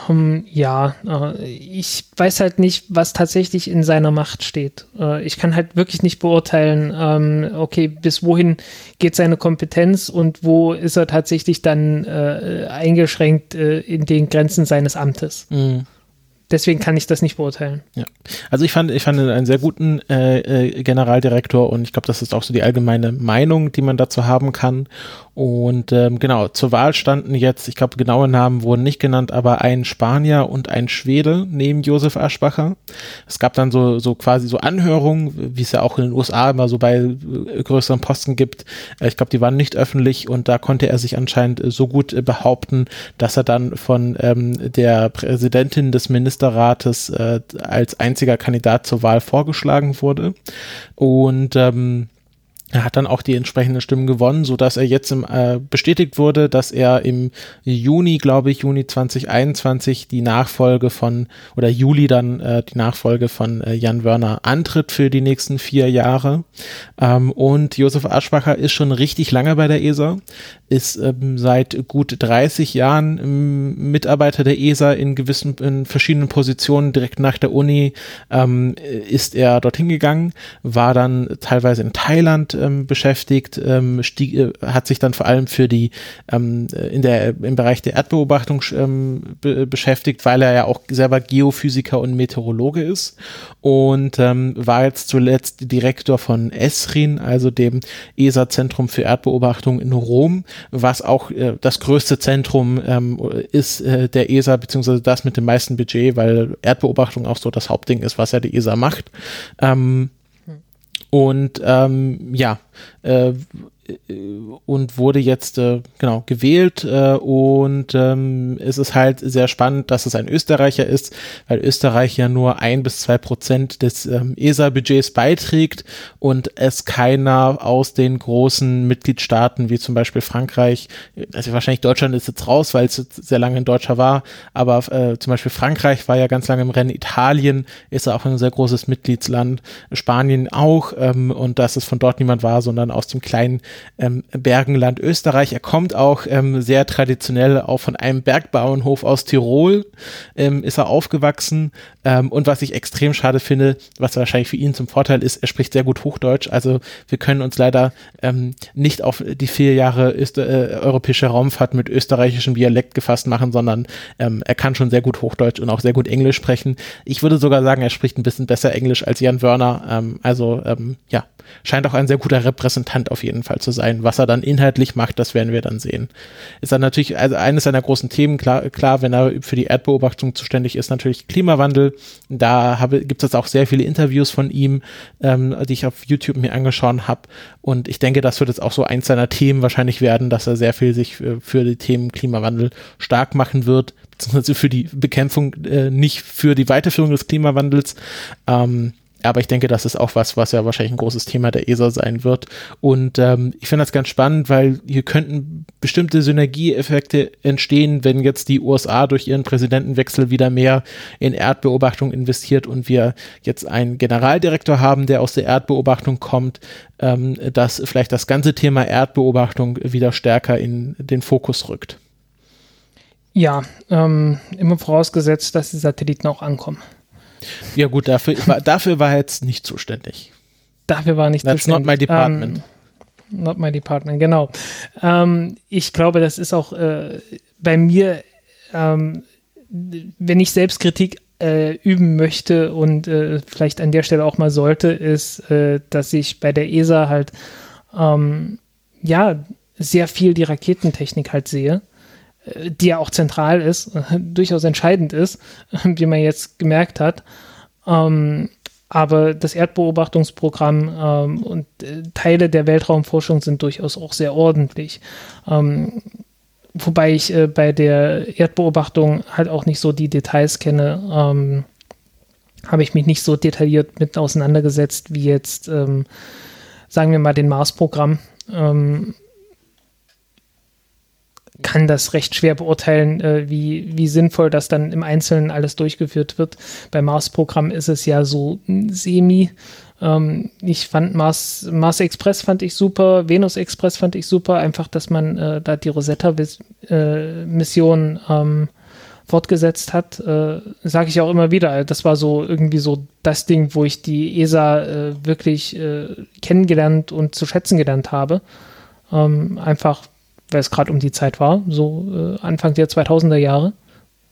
S2: Um, ja, äh, ich weiß halt nicht, was tatsächlich in seiner Macht steht. Äh, ich kann halt wirklich nicht beurteilen, ähm, okay, bis wohin geht seine Kompetenz und wo ist er tatsächlich dann äh, eingeschränkt in den Grenzen seines Amtes. Mhm deswegen kann ich das nicht beurteilen.
S1: Ja. Also ich fand, ich fand einen sehr guten äh, Generaldirektor und ich glaube, das ist auch so die allgemeine Meinung, die man dazu haben kann. Und ähm, genau, zur Wahl standen jetzt, ich glaube, genaue Namen wurden nicht genannt, aber ein Spanier und ein Schwede neben Josef Aschbacher. Es gab dann so, so quasi so Anhörungen, wie es ja auch in den USA immer so bei äh, größeren Posten gibt. Äh, ich glaube, die waren nicht öffentlich und da konnte er sich anscheinend äh, so gut behaupten, dass er dann von ähm, der Präsidentin des Ministerrates äh, als einziger Kandidat zur Wahl vorgeschlagen wurde. Und ähm, er hat dann auch die entsprechenden Stimmen gewonnen, so dass er jetzt im, äh, bestätigt wurde, dass er im Juni, glaube ich, Juni 2021 die Nachfolge von oder Juli dann äh, die Nachfolge von äh, Jan Wörner antritt für die nächsten vier Jahre. Ähm, und Josef Aschbacher ist schon richtig lange bei der ESA, ist ähm, seit gut 30 Jahren ähm, Mitarbeiter der ESA in gewissen, in verschiedenen Positionen. Direkt nach der Uni ähm, ist er dorthin gegangen, war dann teilweise in Thailand ähm, beschäftigt, ähm, stieg, äh, hat sich dann vor allem für die ähm, in der im Bereich der Erdbeobachtung ähm, be beschäftigt, weil er ja auch selber Geophysiker und Meteorologe ist und ähm, war jetzt zuletzt Direktor von ESRIN, also dem ESA-Zentrum für Erdbeobachtung in Rom, was auch äh, das größte Zentrum ähm, ist äh, der ESA, beziehungsweise das mit dem meisten Budget, weil Erdbeobachtung auch so das Hauptding ist, was ja die ESA macht. Ähm, und ähm, ja, äh, und wurde jetzt äh, genau gewählt äh, und ähm, es ist halt sehr spannend, dass es ein Österreicher ist, weil Österreich ja nur ein bis zwei Prozent des ähm, ESA-Budgets beiträgt und es keiner aus den großen Mitgliedstaaten wie zum Beispiel Frankreich, also wahrscheinlich Deutschland ist jetzt raus, weil es sehr lange ein Deutscher war, aber äh, zum Beispiel Frankreich war ja ganz lange im Rennen, Italien ist auch ein sehr großes Mitgliedsland, Spanien auch ähm, und dass es von dort niemand war, sondern aus dem kleinen ähm, Bergenland Österreich. Er kommt auch ähm, sehr traditionell auch von einem Bergbauernhof aus Tirol, ähm, ist er aufgewachsen. Ähm, und was ich extrem schade finde, was wahrscheinlich für ihn zum Vorteil ist, er spricht sehr gut Hochdeutsch. Also wir können uns leider ähm, nicht auf die vier Jahre Öster äh, europäische Raumfahrt mit österreichischem Dialekt gefasst machen, sondern ähm, er kann schon sehr gut Hochdeutsch und auch sehr gut Englisch sprechen. Ich würde sogar sagen, er spricht ein bisschen besser Englisch als Jan Wörner. Ähm, also ähm, ja, scheint auch ein sehr guter Repräsentant auf jeden Fall zu sein. Was er dann inhaltlich macht, das werden wir dann sehen. Ist dann natürlich also eines seiner großen Themen, klar, klar, wenn er für die Erdbeobachtung zuständig ist, natürlich Klimawandel. Da habe, gibt es auch sehr viele Interviews von ihm, ähm, die ich auf YouTube mir angeschaut habe. Und ich denke, das wird jetzt auch so eins seiner Themen wahrscheinlich werden, dass er sehr viel sich für, für die Themen Klimawandel stark machen wird, beziehungsweise für die Bekämpfung, äh, nicht für die Weiterführung des Klimawandels. Ähm, aber ich denke, das ist auch was, was ja wahrscheinlich ein großes Thema der ESA sein wird. Und ähm, ich finde das ganz spannend, weil hier könnten bestimmte Synergieeffekte entstehen, wenn jetzt die USA durch ihren Präsidentenwechsel wieder mehr in Erdbeobachtung investiert und wir jetzt einen Generaldirektor haben, der aus der Erdbeobachtung kommt, ähm, dass vielleicht das ganze Thema Erdbeobachtung wieder stärker in den Fokus rückt.
S2: Ja, ähm, immer vorausgesetzt, dass die Satelliten auch ankommen.
S1: Ja gut, dafür, war, dafür war er jetzt nicht zuständig.
S2: Dafür war nicht
S1: That's zuständig. not my department. Um,
S2: ähm, not my department, genau. Ähm, ich glaube, das ist auch äh, bei mir, ähm, wenn ich Selbstkritik äh, üben möchte und äh, vielleicht an der Stelle auch mal sollte, ist, äh, dass ich bei der ESA halt ähm, ja sehr viel die Raketentechnik halt sehe die ja auch zentral ist, durchaus entscheidend ist, wie man jetzt gemerkt hat. Ähm, aber das Erdbeobachtungsprogramm ähm, und äh, Teile der Weltraumforschung sind durchaus auch sehr ordentlich. Ähm, wobei ich äh, bei der Erdbeobachtung halt auch nicht so die Details kenne, ähm, habe ich mich nicht so detailliert mit auseinandergesetzt wie jetzt, ähm, sagen wir mal, den Mars-Programm. Ähm, kann das recht schwer beurteilen, äh, wie, wie sinnvoll das dann im Einzelnen alles durchgeführt wird. Beim Mars-Programm ist es ja so semi. Ähm, ich fand Mars, Mars Express fand ich super, Venus Express fand ich super, einfach, dass man äh, da die Rosetta-Mission äh, ähm, fortgesetzt hat, äh, sage ich auch immer wieder. Das war so irgendwie so das Ding, wo ich die ESA äh, wirklich äh, kennengelernt und zu schätzen gelernt habe. Ähm, einfach weil es gerade um die Zeit war, so äh, Anfang der 2000er Jahre,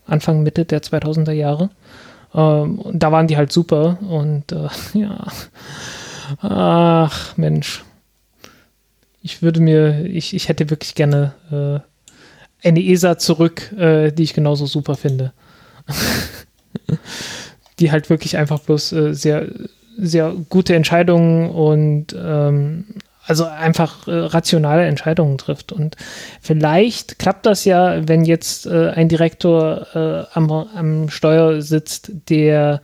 S2: Anfang, Mitte der 2000er Jahre. Ähm, und da waren die halt super und äh, ja, ach Mensch, ich würde mir, ich, ich hätte wirklich gerne äh, eine ESA zurück, äh, die ich genauso super finde. die halt wirklich einfach bloß äh, sehr, sehr gute Entscheidungen und ähm, also einfach äh, rationale Entscheidungen trifft. Und vielleicht klappt das ja, wenn jetzt äh, ein Direktor äh, am, am Steuer sitzt, der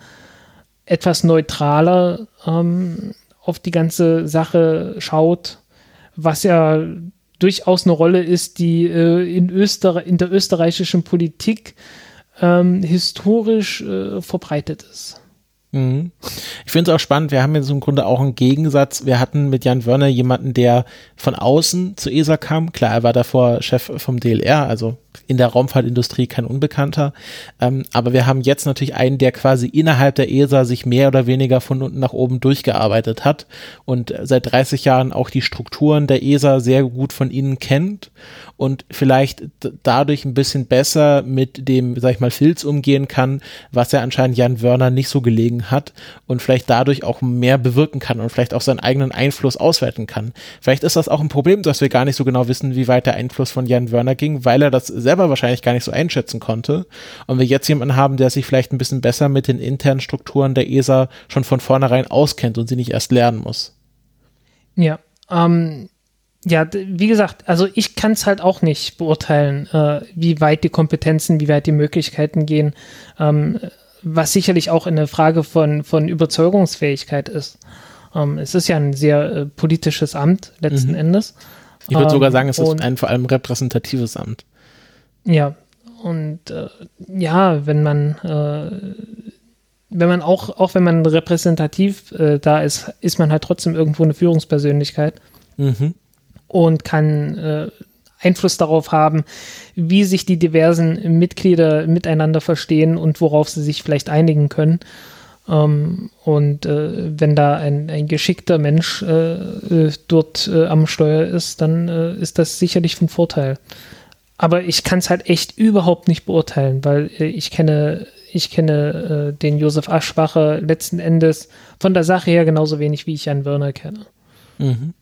S2: etwas neutraler ähm, auf die ganze Sache schaut, was ja durchaus eine Rolle ist, die äh, in, Öster in der österreichischen Politik ähm, historisch äh, verbreitet ist.
S1: Mhm. Ich finde es auch spannend, wir haben jetzt im Grunde auch einen Gegensatz. Wir hatten mit Jan Wörner jemanden, der von außen zu ESA kam. Klar, er war davor Chef vom DLR, also in der Raumfahrtindustrie kein Unbekannter. Ähm, aber wir haben jetzt natürlich einen, der quasi innerhalb der ESA sich mehr oder weniger von unten nach oben durchgearbeitet hat und seit 30 Jahren auch die Strukturen der ESA sehr gut von innen kennt und vielleicht dadurch ein bisschen besser mit dem, sag ich mal, Filz umgehen kann, was ja anscheinend Jan Wörner nicht so gelegen hat und vielleicht dadurch auch mehr bewirken kann und vielleicht auch seinen eigenen Einfluss ausweiten kann. Vielleicht ist das auch ein Problem, dass wir gar nicht so genau wissen, wie weit der Einfluss von Jan Wörner ging, weil er das selber wahrscheinlich gar nicht so einschätzen konnte. Und wir jetzt jemanden haben, der sich vielleicht ein bisschen besser mit den internen Strukturen der ESA schon von vornherein auskennt und sie nicht erst lernen muss.
S2: Ja, ähm, ja, wie gesagt, also ich kann es halt auch nicht beurteilen, äh, wie weit die Kompetenzen, wie weit die Möglichkeiten gehen, ähm, was sicherlich auch eine Frage von, von Überzeugungsfähigkeit ist. Ähm, es ist ja ein sehr äh, politisches Amt letzten mhm. Endes.
S1: Ich würde ähm, sogar sagen, es ist ein vor allem repräsentatives Amt.
S2: Ja, und äh, ja, wenn man äh, wenn man auch, auch wenn man repräsentativ äh, da ist, ist man halt trotzdem irgendwo eine Führungspersönlichkeit. Mhm und kann äh, Einfluss darauf haben, wie sich die diversen Mitglieder miteinander verstehen und worauf sie sich vielleicht einigen können. Ähm, und äh, wenn da ein, ein geschickter Mensch äh, äh dort äh, am Steuer ist, dann äh, ist das sicherlich von Vorteil. Aber ich kann es halt echt überhaupt nicht beurteilen, weil ich kenne, ich kenne den Josef Aschwacher letzten Endes von der Sache her genauso wenig, wie ich Jan Wörner kenne. Mhm.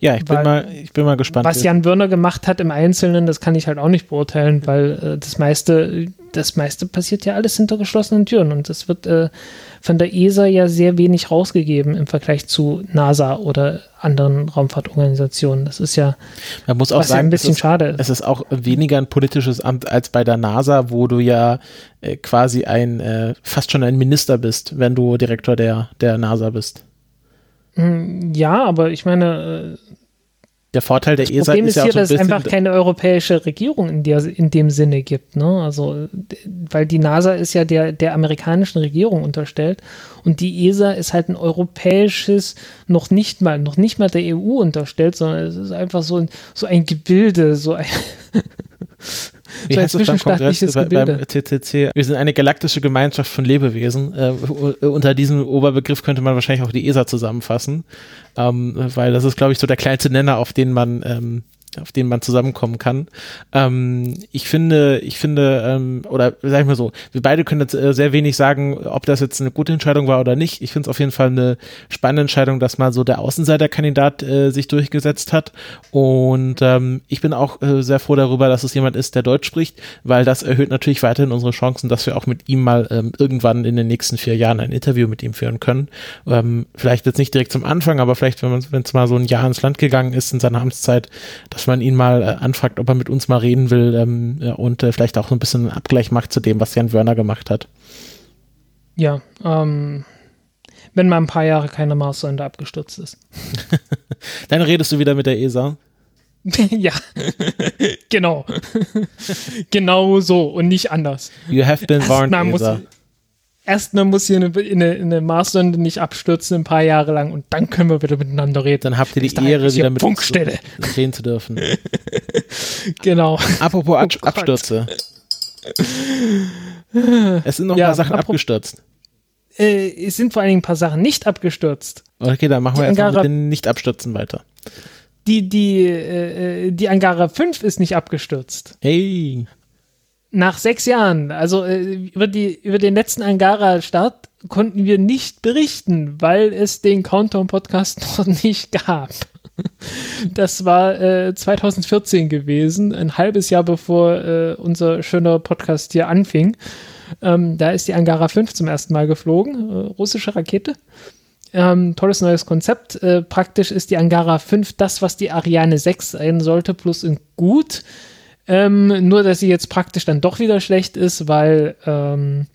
S1: Ja, ich bin, weil, mal, ich bin mal gespannt.
S2: Was Jan Wörner gemacht hat im Einzelnen, das kann ich halt auch nicht beurteilen, weil äh, das meiste, das meiste passiert ja alles hinter geschlossenen Türen und das wird äh, von der ESA ja sehr wenig rausgegeben im Vergleich zu NASA oder anderen Raumfahrtorganisationen. Das ist ja,
S1: Man muss auch sagen, ja ein bisschen es ist, schade. Es ist auch weniger ein politisches Amt als bei der NASA, wo du ja äh, quasi ein äh, fast schon ein Minister bist, wenn du Direktor der, der NASA bist.
S2: Hm, ja, aber ich meine.
S1: Äh, der Vorteil der ESA
S2: Problem
S1: ist, ist ja
S2: hier, dass es einfach keine europäische Regierung in, der, in dem Sinne gibt. Ne? Also, weil die NASA ist ja der, der amerikanischen Regierung unterstellt und die ESA ist halt ein europäisches, noch nicht mal, noch nicht mal der EU unterstellt, sondern es ist einfach so ein, so ein Gebilde, so ein
S1: Wie heißt es beim Kongress? Wir sind eine galaktische Gemeinschaft von Lebewesen. Äh, unter diesem Oberbegriff könnte man wahrscheinlich auch die ESA zusammenfassen, ähm, weil das ist, glaube ich, so der kleinste Nenner, auf den man ähm, auf denen man zusammenkommen kann. Ähm, ich finde, ich finde, ähm, oder sag ich mal so, wir beide können jetzt äh, sehr wenig sagen, ob das jetzt eine gute Entscheidung war oder nicht. Ich finde es auf jeden Fall eine spannende Entscheidung, dass mal so der Außenseiterkandidat äh, sich durchgesetzt hat. Und ähm, ich bin auch äh, sehr froh darüber, dass es jemand ist, der Deutsch spricht, weil das erhöht natürlich weiterhin unsere Chancen, dass wir auch mit ihm mal ähm, irgendwann in den nächsten vier Jahren ein Interview mit ihm führen können. Ähm, vielleicht jetzt nicht direkt zum Anfang, aber vielleicht, wenn es mal so ein Jahr ins Land gegangen ist in seiner Amtszeit, dass man ihn mal äh, anfragt, ob er mit uns mal reden will ähm, und äh, vielleicht auch so ein bisschen einen Abgleich macht zu dem, was Jan Wörner gemacht hat.
S2: Ja, ähm, wenn mal ein paar Jahre keine Marssonde abgestürzt ist.
S1: Dann redest du wieder mit der ESA.
S2: ja, genau. genau so und nicht anders.
S1: You have been warned, ESA
S2: erstmal muss hier eine, eine, eine Marssonde nicht abstürzen ein paar Jahre lang und dann können wir wieder miteinander reden.
S1: Dann habt ihr die Ehre, wieder mit
S2: Funkstelle.
S1: reden zu dürfen.
S2: genau.
S1: Apropos Ab oh Abstürze. es sind noch ja, ein paar Sachen abgestürzt.
S2: Äh, es sind vor allen Dingen ein paar Sachen nicht abgestürzt.
S1: Okay, dann machen wir erstmal mit den Nicht-Abstürzen weiter.
S2: Die, die, äh, die Angara 5 ist nicht abgestürzt.
S1: Hey
S2: nach sechs Jahren, also äh, über, die, über den letzten Angara-Start, konnten wir nicht berichten, weil es den Countdown-Podcast noch nicht gab. Das war äh, 2014 gewesen, ein halbes Jahr bevor äh, unser schöner Podcast hier anfing. Ähm, da ist die Angara 5 zum ersten Mal geflogen, äh, russische Rakete. Ähm, tolles neues Konzept. Äh, praktisch ist die Angara 5 das, was die Ariane 6 sein sollte, plus in gut. Ähm, nur, dass sie jetzt praktisch dann doch wieder schlecht ist, weil ähm,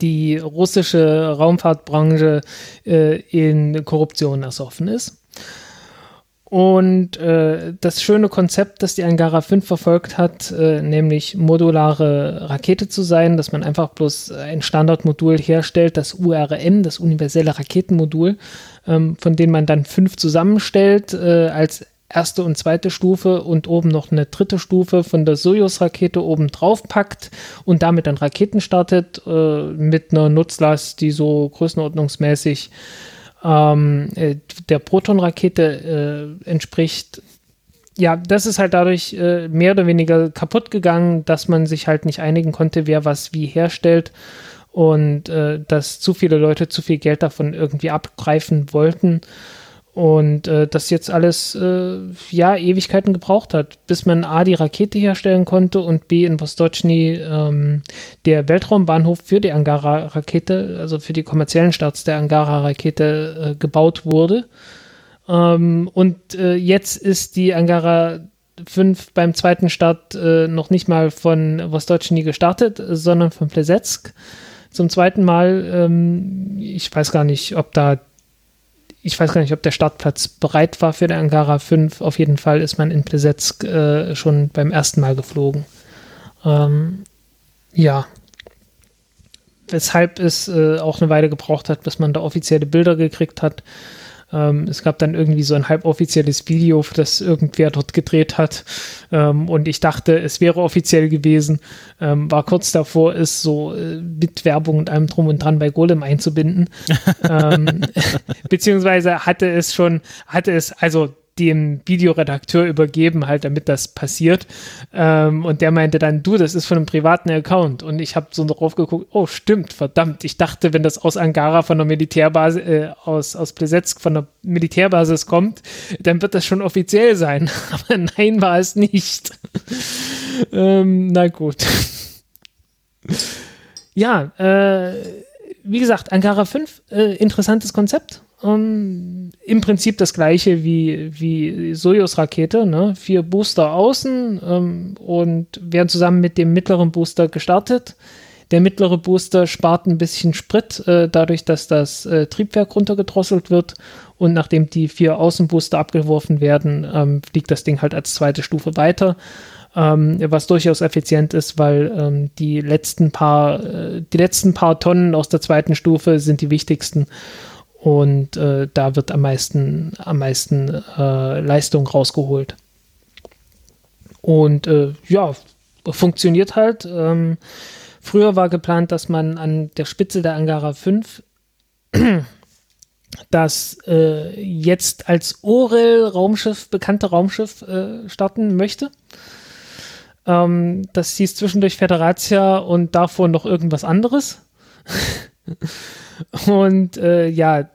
S2: die russische Raumfahrtbranche äh, in Korruption ersoffen ist. Und äh, das schöne Konzept, das die Angara 5 verfolgt hat, äh, nämlich modulare Rakete zu sein, dass man einfach bloß ein Standardmodul herstellt, das URM, das universelle Raketenmodul, ähm, von dem man dann fünf zusammenstellt äh, als erste und zweite Stufe und oben noch eine dritte Stufe von der Soyuz-Rakete oben drauf packt und damit dann Raketen startet äh, mit einer Nutzlast, die so größenordnungsmäßig ähm, äh, der Proton-Rakete äh, entspricht. Ja, das ist halt dadurch äh, mehr oder weniger kaputt gegangen, dass man sich halt nicht einigen konnte, wer was wie herstellt und äh, dass zu viele Leute zu viel Geld davon irgendwie abgreifen wollten. Und äh, das jetzt alles, äh, ja, Ewigkeiten gebraucht hat, bis man A, die Rakete herstellen konnte und B, in Vostochny ähm, der Weltraumbahnhof für die Angara-Rakete, also für die kommerziellen Starts der Angara-Rakete äh, gebaut wurde. Ähm, und äh, jetzt ist die Angara 5 beim zweiten Start äh, noch nicht mal von Wostoczni gestartet, sondern von Plesetsk. Zum zweiten Mal, ähm, ich weiß gar nicht, ob da, ich weiß gar nicht, ob der Startplatz bereit war für der Angara 5. Auf jeden Fall ist man in Plesetsk äh, schon beim ersten Mal geflogen. Ähm, ja. Weshalb es äh, auch eine Weile gebraucht hat, bis man da offizielle Bilder gekriegt hat. Ähm, es gab dann irgendwie so ein halboffizielles Video, das irgendwer dort gedreht hat. Ähm, und ich dachte, es wäre offiziell gewesen. Ähm, war kurz davor, es so äh, mit Werbung und allem drum und dran bei Golem einzubinden. Ähm, beziehungsweise hatte es schon, hatte es, also dem Videoredakteur übergeben, halt, damit das passiert. Ähm, und der meinte dann, du, das ist von einem privaten Account. Und ich habe so drauf geguckt, oh, stimmt, verdammt. Ich dachte, wenn das aus Angara von der Militärbasis, äh, aus, aus Plesetsk von der Militärbasis kommt, dann wird das schon offiziell sein. Aber nein, war es nicht. ähm, na gut. ja, äh, wie gesagt, Angara 5, äh, interessantes Konzept ähm, Im Prinzip das gleiche wie, wie Soyuz-Rakete, ne? vier Booster außen ähm, und werden zusammen mit dem mittleren Booster gestartet. Der mittlere Booster spart ein bisschen Sprit, äh, dadurch, dass das äh, Triebwerk runtergedrosselt wird. Und nachdem die vier Außenbooster abgeworfen werden, ähm, fliegt das Ding halt als zweite Stufe weiter. Ähm, was durchaus effizient ist, weil ähm, die letzten paar, äh, die letzten paar Tonnen aus der zweiten Stufe sind die wichtigsten und äh, da wird am meisten, am meisten äh, Leistung rausgeholt. Und äh, ja, funktioniert halt. Ähm, früher war geplant, dass man an der Spitze der Angara 5 das äh, jetzt als Orel-Raumschiff, bekannte Raumschiff äh, starten möchte. Ähm, das hieß zwischendurch Federatia und davor noch irgendwas anderes. Und äh, ja,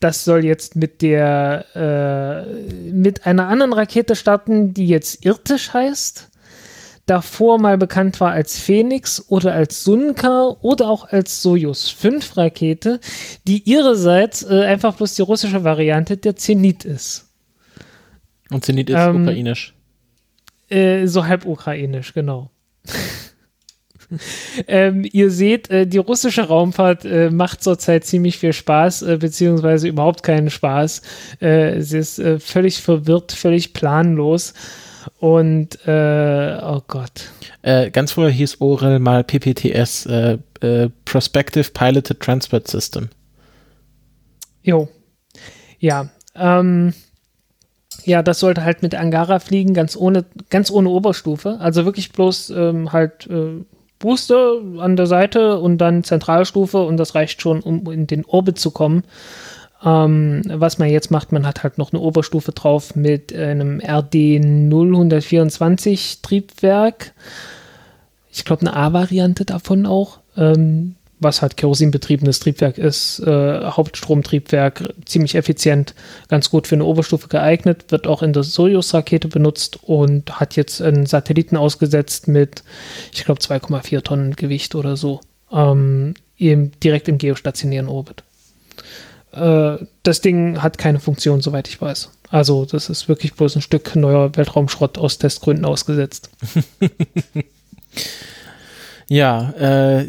S2: das soll jetzt mit der äh, mit einer anderen Rakete starten, die jetzt Irtisch heißt. Davor mal bekannt war als Phoenix oder als Sunka oder auch als Soyuz 5 Rakete, die ihrerseits äh, einfach bloß die russische Variante der Zenit ist.
S1: Und Zenit ist ähm, ukrainisch.
S2: Äh, so halb ukrainisch, genau. ähm, ihr seht, äh, die russische Raumfahrt äh, macht zurzeit ziemlich viel Spaß, äh, beziehungsweise überhaupt keinen Spaß. Äh, sie ist äh, völlig verwirrt, völlig planlos. Und, äh, oh Gott.
S1: ganz früher hieß Orel mal PPTS, Prospective Piloted Transport System.
S2: Jo. Ja. Ähm, ja, das sollte halt mit Angara fliegen, ganz ohne, ganz ohne Oberstufe. Also wirklich bloß ähm, halt äh, Booster an der Seite und dann Zentralstufe und das reicht schon, um in den Orbit zu kommen. Ähm, was man jetzt macht, man hat halt noch eine Oberstufe drauf mit einem RD 0124 Triebwerk. Ich glaube, eine A-Variante davon auch. Ähm, was halt kerosinbetriebenes Triebwerk ist, äh, Hauptstromtriebwerk, ziemlich effizient, ganz gut für eine Oberstufe geeignet, wird auch in der Soyuz-Rakete benutzt und hat jetzt einen Satelliten ausgesetzt mit, ich glaube, 2,4 Tonnen Gewicht oder so, ähm, im, direkt im geostationären Orbit. Äh, das Ding hat keine Funktion, soweit ich weiß. Also, das ist wirklich bloß ein Stück neuer Weltraumschrott aus Testgründen ausgesetzt.
S1: Ja, äh,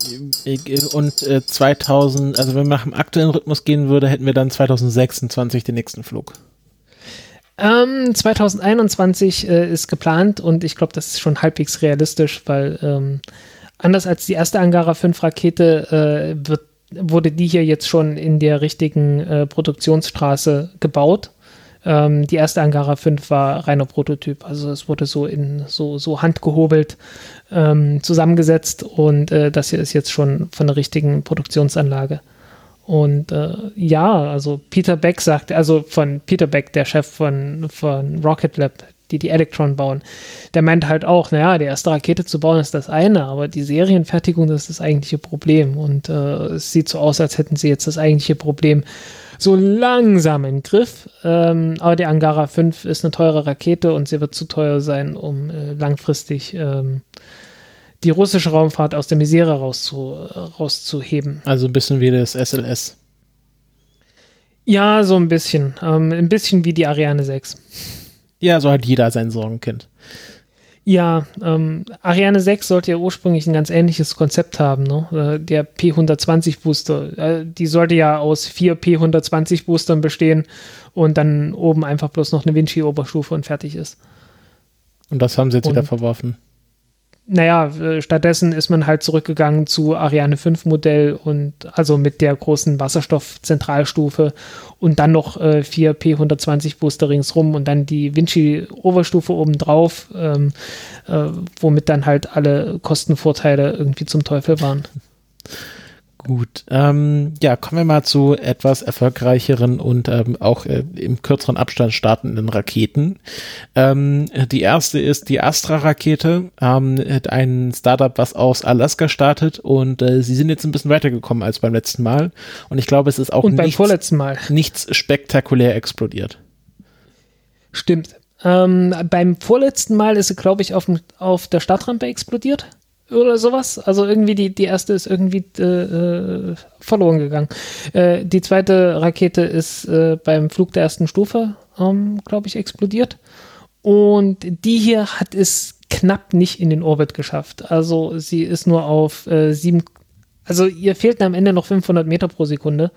S1: und äh, 2000, also wenn man nach dem aktuellen Rhythmus gehen würde, hätten wir dann 2026 den nächsten Flug.
S2: Ähm, 2021 äh, ist geplant und ich glaube, das ist schon halbwegs realistisch, weil ähm, anders als die erste Angara 5 Rakete äh, wird, wurde die hier jetzt schon in der richtigen äh, Produktionsstraße gebaut. Ähm, die erste Angara 5 war reiner Prototyp, also es wurde so in so, so handgehobelt ähm, zusammengesetzt und äh, das hier ist jetzt schon von der richtigen Produktionsanlage. Und äh, ja, also Peter Beck sagte, also von Peter Beck, der Chef von, von Rocket Lab, die die Electron bauen, der meint halt auch, naja, die erste Rakete zu bauen ist das eine, aber die Serienfertigung das ist das eigentliche Problem. Und äh, es sieht so aus, als hätten sie jetzt das eigentliche Problem so langsam im Griff. Ähm, aber die Angara 5 ist eine teure Rakete und sie wird zu teuer sein, um äh, langfristig ähm, die russische Raumfahrt aus der Misere rauszu, rauszuheben.
S1: Also ein bisschen wie das SLS.
S2: Ja, so ein bisschen. Ähm, ein bisschen wie die Ariane 6.
S1: Ja, so hat jeder sein Sorgenkind.
S2: Ja, ähm, Ariane 6 sollte ja ursprünglich ein ganz ähnliches Konzept haben, ne? Äh, der P120 Booster. Äh, die sollte ja aus vier P120 Boostern bestehen und dann oben einfach bloß noch eine Vinci-Oberstufe und fertig ist.
S1: Und das haben sie jetzt und, wieder verworfen
S2: naja, äh, stattdessen ist man halt zurückgegangen zu Ariane 5 Modell und also mit der großen Wasserstoffzentralstufe und dann noch äh, vier P120 Booster ringsrum und dann die Vinci Oberstufe obendrauf, ähm, äh, womit dann halt alle Kostenvorteile irgendwie zum Teufel waren.
S1: Gut, ähm, ja, kommen wir mal zu etwas erfolgreicheren und ähm, auch äh, im kürzeren Abstand startenden Raketen. Ähm, die erste ist die Astra-Rakete, ähm, ein Startup, was aus Alaska startet und äh, sie sind jetzt ein bisschen weitergekommen als beim letzten Mal und ich glaube, es ist auch
S2: nichts, vorletzten Mal.
S1: nichts spektakulär explodiert.
S2: Stimmt. Ähm, beim vorletzten Mal ist sie, glaube ich, auf, auf der Stadtrampe explodiert oder sowas. Also irgendwie die, die erste ist irgendwie äh, äh, verloren gegangen. Äh, die zweite Rakete ist äh, beim Flug der ersten Stufe, ähm, glaube ich, explodiert. Und die hier hat es knapp nicht in den Orbit geschafft. Also sie ist nur auf äh, sieben, also ihr fehlten am Ende noch 500 Meter pro Sekunde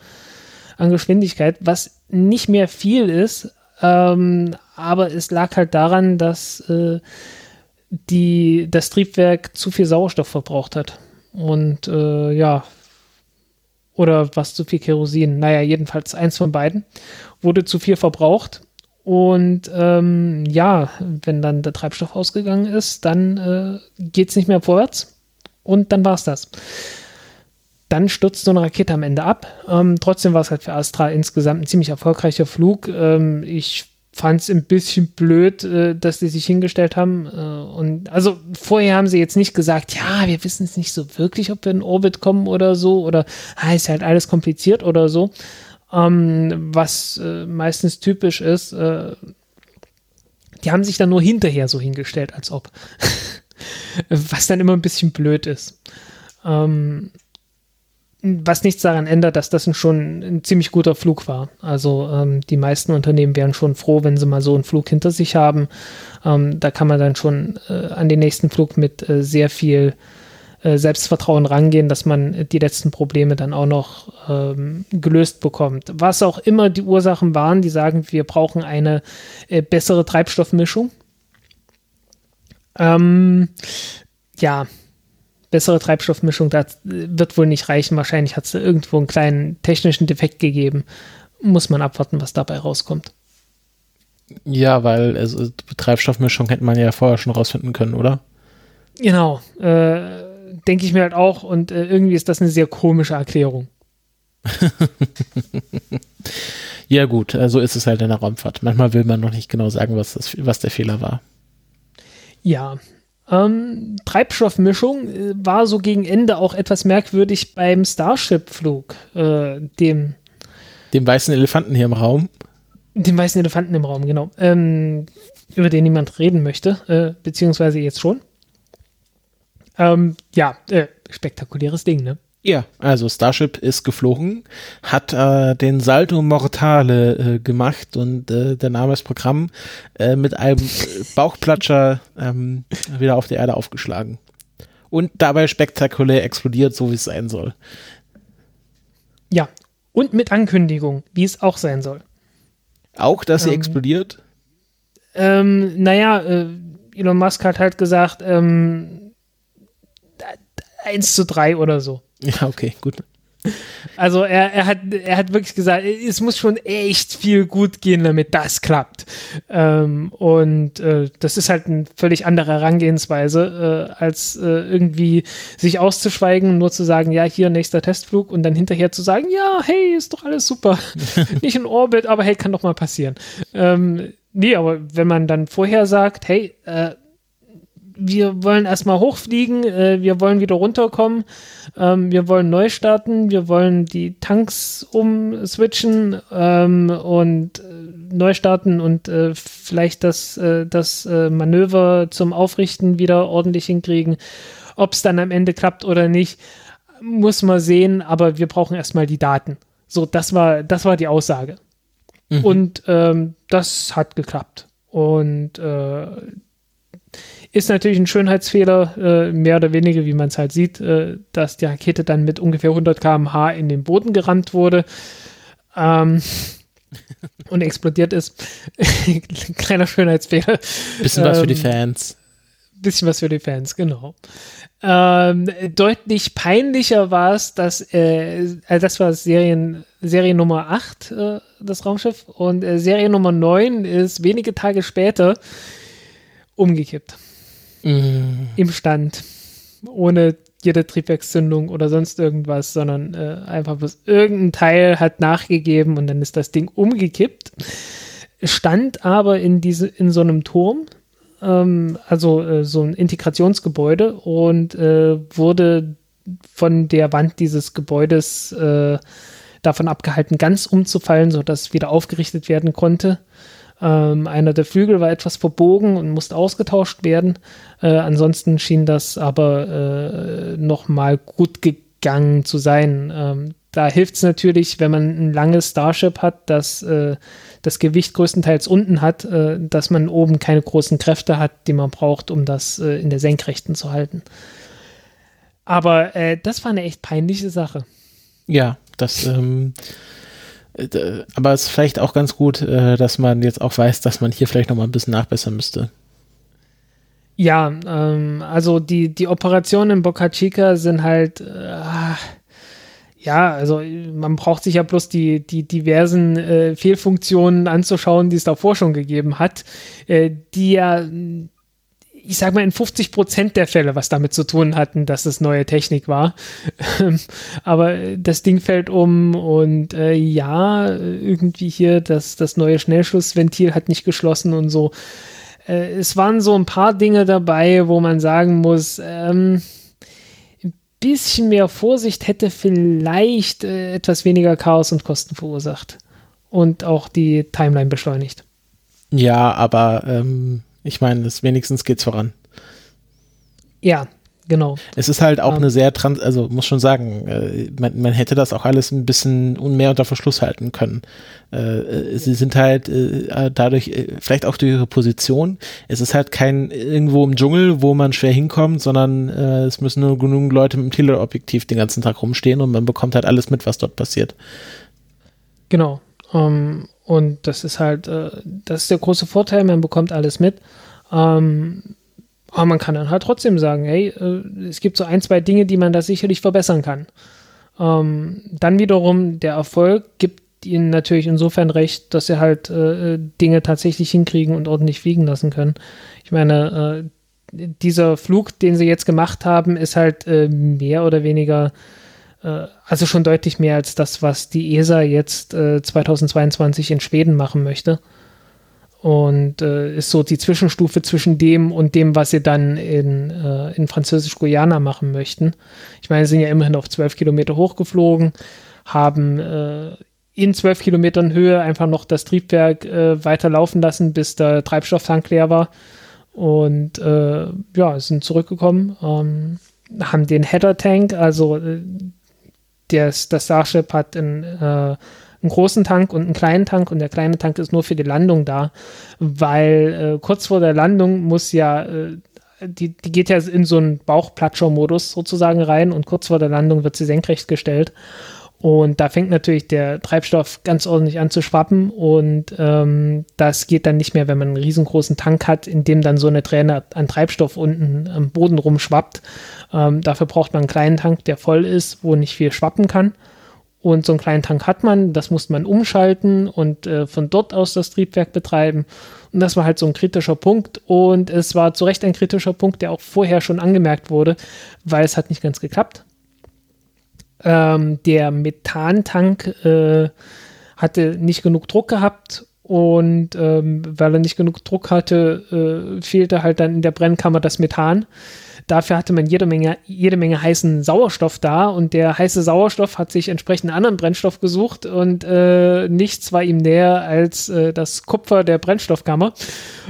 S2: an Geschwindigkeit, was nicht mehr viel ist, ähm, aber es lag halt daran, dass äh, die, das Triebwerk zu viel Sauerstoff verbraucht hat. Und äh, ja, oder was zu viel Kerosin. Naja, jedenfalls eins von beiden wurde zu viel verbraucht. Und ähm, ja, wenn dann der Treibstoff ausgegangen ist, dann äh, geht es nicht mehr vorwärts. Und dann war es das. Dann stürzt so eine Rakete am Ende ab. Ähm, trotzdem war es halt für Astra insgesamt ein ziemlich erfolgreicher Flug. Ähm, ich fand es ein bisschen blöd, äh, dass die sich hingestellt haben. Äh, und also vorher haben sie jetzt nicht gesagt, ja, wir wissen es nicht so wirklich, ob wir in Orbit kommen oder so, oder ah, ist halt alles kompliziert oder so. Ähm, was äh, meistens typisch ist, äh, die haben sich dann nur hinterher so hingestellt, als ob. was dann immer ein bisschen blöd ist. Ähm, was nichts daran ändert, dass das schon ein ziemlich guter Flug war. Also ähm, die meisten Unternehmen wären schon froh, wenn sie mal so einen Flug hinter sich haben. Ähm, da kann man dann schon äh, an den nächsten Flug mit äh, sehr viel äh, Selbstvertrauen rangehen, dass man die letzten Probleme dann auch noch ähm, gelöst bekommt. Was auch immer die Ursachen waren, die sagen, wir brauchen eine äh, bessere Treibstoffmischung. Ähm, ja, bessere Treibstoffmischung, das wird wohl nicht reichen. Wahrscheinlich hat es irgendwo einen kleinen technischen Defekt gegeben. Muss man abwarten, was dabei rauskommt.
S1: Ja, weil also, Treibstoffmischung hätte man ja vorher schon rausfinden können, oder?
S2: Genau. Äh, Denke ich mir halt auch. Und äh, irgendwie ist das eine sehr komische Erklärung.
S1: ja, gut, so also ist es halt in der Raumfahrt. Manchmal will man noch nicht genau sagen, was, das, was der Fehler war.
S2: Ja, ähm, Treibstoffmischung äh, war so gegen Ende auch etwas merkwürdig beim Starship-Flug, äh, dem
S1: dem weißen Elefanten hier im Raum.
S2: Dem weißen Elefanten im Raum, genau. Ähm, über den niemand reden möchte, äh, beziehungsweise jetzt schon. Ähm, ja, äh, spektakuläres Ding, ne?
S1: Ja, also Starship ist geflogen, hat äh, den Salto Mortale äh, gemacht und äh, der Name des Programm äh, mit einem Bauchplatscher ähm, wieder auf der Erde aufgeschlagen. Und dabei spektakulär explodiert, so wie es sein soll.
S2: Ja, und mit Ankündigung, wie es auch sein soll.
S1: Auch, dass sie ähm, explodiert?
S2: Ähm, naja, äh, Elon Musk hat halt gesagt, ähm, 1 zu 3 oder so.
S1: Ja, okay, gut.
S2: Also er, er, hat, er hat wirklich gesagt, es muss schon echt viel gut gehen, damit das klappt. Ähm, und äh, das ist halt eine völlig andere Herangehensweise, äh, als äh, irgendwie sich auszuschweigen, nur zu sagen, ja, hier nächster Testflug und dann hinterher zu sagen, ja, hey, ist doch alles super. Nicht in Orbit, aber hey, kann doch mal passieren. Ähm, nee, aber wenn man dann vorher sagt, hey, äh, wir wollen erstmal hochfliegen, äh, wir wollen wieder runterkommen, ähm, wir wollen neu starten, wir wollen die Tanks umswitchen ähm, und äh, neu starten und äh, vielleicht das, äh, das äh, Manöver zum Aufrichten wieder ordentlich hinkriegen. Ob es dann am Ende klappt oder nicht, muss man sehen, aber wir brauchen erstmal die Daten. So, das war, das war die Aussage. Mhm. Und ähm, das hat geklappt. Und äh, ist natürlich ein Schönheitsfehler, äh, mehr oder weniger, wie man es halt sieht, äh, dass die Rakete dann mit ungefähr 100 km/h in den Boden gerammt wurde ähm, und explodiert ist. Kleiner Schönheitsfehler.
S1: Bisschen ähm, was für die ähm, Fans.
S2: Bisschen was für die Fans, genau. Ähm, deutlich peinlicher war es, dass äh, also das war Serien, Serie Nummer 8, äh, das Raumschiff, und äh, Serie Nummer 9 ist wenige Tage später umgekippt. Mm. Im Stand. Ohne jede Triebwerkszündung oder sonst irgendwas, sondern äh, einfach bloß irgendein Teil hat nachgegeben und dann ist das Ding umgekippt. Stand aber in, diese, in so einem Turm, ähm, also äh, so ein Integrationsgebäude und äh, wurde von der Wand dieses Gebäudes äh, davon abgehalten, ganz umzufallen, sodass wieder aufgerichtet werden konnte. Ähm, einer der Flügel war etwas verbogen und musste ausgetauscht werden. Äh, ansonsten schien das aber äh, nochmal gut gegangen zu sein. Ähm, da hilft es natürlich, wenn man ein langes Starship hat, das äh, das Gewicht größtenteils unten hat, äh, dass man oben keine großen Kräfte hat, die man braucht, um das äh, in der Senkrechten zu halten. Aber äh, das war eine echt peinliche Sache.
S1: Ja, das ähm, äh, aber es ist vielleicht auch ganz gut, äh, dass man jetzt auch weiß, dass man hier vielleicht noch mal ein bisschen nachbessern müsste.
S2: Ja, ähm, also die, die Operationen in Boca Chica sind halt, äh, ja, also man braucht sich ja bloß die, die diversen äh, Fehlfunktionen anzuschauen, die es davor schon gegeben hat, äh, die ja ich sag mal, in 50 Prozent der Fälle was damit zu tun hatten, dass es neue Technik war. Aber das Ding fällt um und äh, ja, irgendwie hier das, das neue Schnellschussventil hat nicht geschlossen und so. Äh, es waren so ein paar Dinge dabei, wo man sagen muss, ähm, ein bisschen mehr Vorsicht hätte vielleicht äh, etwas weniger Chaos und Kosten verursacht. Und auch die Timeline beschleunigt.
S1: Ja, aber ähm ich meine, wenigstens geht's voran.
S2: Ja, genau.
S1: Es ist halt auch um, eine sehr trans, also muss schon sagen, äh, man, man, hätte das auch alles ein bisschen mehr unter Verschluss halten können. Äh, sie sind halt äh, dadurch, äh, vielleicht auch durch ihre Position, es ist halt kein irgendwo im Dschungel, wo man schwer hinkommt, sondern äh, es müssen nur genug Leute mit dem Teleobjektiv den ganzen Tag rumstehen und man bekommt halt alles mit, was dort passiert.
S2: Genau. Um, ähm, und das ist halt, äh, das ist der große Vorteil, man bekommt alles mit. Ähm, aber man kann dann halt trotzdem sagen, hey, äh, es gibt so ein, zwei Dinge, die man da sicherlich verbessern kann. Ähm, dann wiederum, der Erfolg gibt ihnen natürlich insofern recht, dass sie halt äh, Dinge tatsächlich hinkriegen und ordentlich fliegen lassen können. Ich meine, äh, dieser Flug, den sie jetzt gemacht haben, ist halt äh, mehr oder weniger also schon deutlich mehr als das, was die ESA jetzt äh, 2022 in Schweden machen möchte. Und äh, ist so die Zwischenstufe zwischen dem und dem, was sie dann in, äh, in Französisch-Guyana machen möchten. Ich meine, sie sind ja immerhin auf 12 Kilometer hochgeflogen, haben äh, in 12 Kilometern Höhe einfach noch das Triebwerk äh, weiter lassen, bis der Treibstofftank leer war. Und ja, sind zurückgekommen, ähm, haben den Header-Tank, also das, das Starship hat einen, äh, einen großen Tank und einen kleinen Tank und der kleine Tank ist nur für die Landung da, weil äh, kurz vor der Landung muss ja, äh, die, die geht ja in so einen Bauchplatscher-Modus sozusagen rein und kurz vor der Landung wird sie senkrecht gestellt. Und da fängt natürlich der Treibstoff ganz ordentlich an zu schwappen und ähm, das geht dann nicht mehr, wenn man einen riesengroßen Tank hat, in dem dann so eine Träne an Treibstoff unten am Boden rumschwappt. Ähm, dafür braucht man einen kleinen Tank, der voll ist, wo nicht viel schwappen kann. Und so einen kleinen Tank hat man, das musste man umschalten und äh, von dort aus das Triebwerk betreiben. Und das war halt so ein kritischer Punkt. Und es war zu Recht ein kritischer Punkt, der auch vorher schon angemerkt wurde, weil es hat nicht ganz geklappt. Ähm, der Methantank äh, hatte nicht genug Druck gehabt und ähm, weil er nicht genug Druck hatte, äh, fehlte halt dann in der Brennkammer das Methan. Dafür hatte man jede Menge, jede Menge heißen Sauerstoff da und der heiße Sauerstoff hat sich entsprechend anderen Brennstoff gesucht und äh, nichts war ihm näher als äh, das Kupfer der Brennstoffkammer.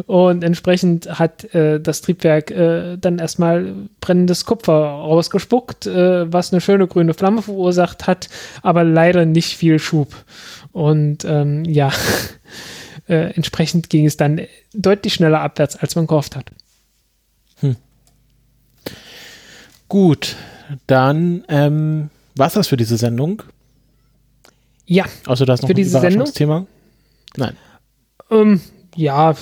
S2: Und entsprechend hat äh, das Triebwerk äh, dann erstmal brennendes Kupfer rausgespuckt, äh, was eine schöne grüne Flamme verursacht hat, aber leider nicht viel Schub. Und ähm, ja, äh, entsprechend ging es dann deutlich schneller abwärts, als man gehofft hat. Hm.
S1: Gut, dann ähm, war es das für diese Sendung.
S2: Ja.
S1: Also das noch
S2: für ein diese
S1: Überraschungsthema?
S2: Nein. Ähm, ja,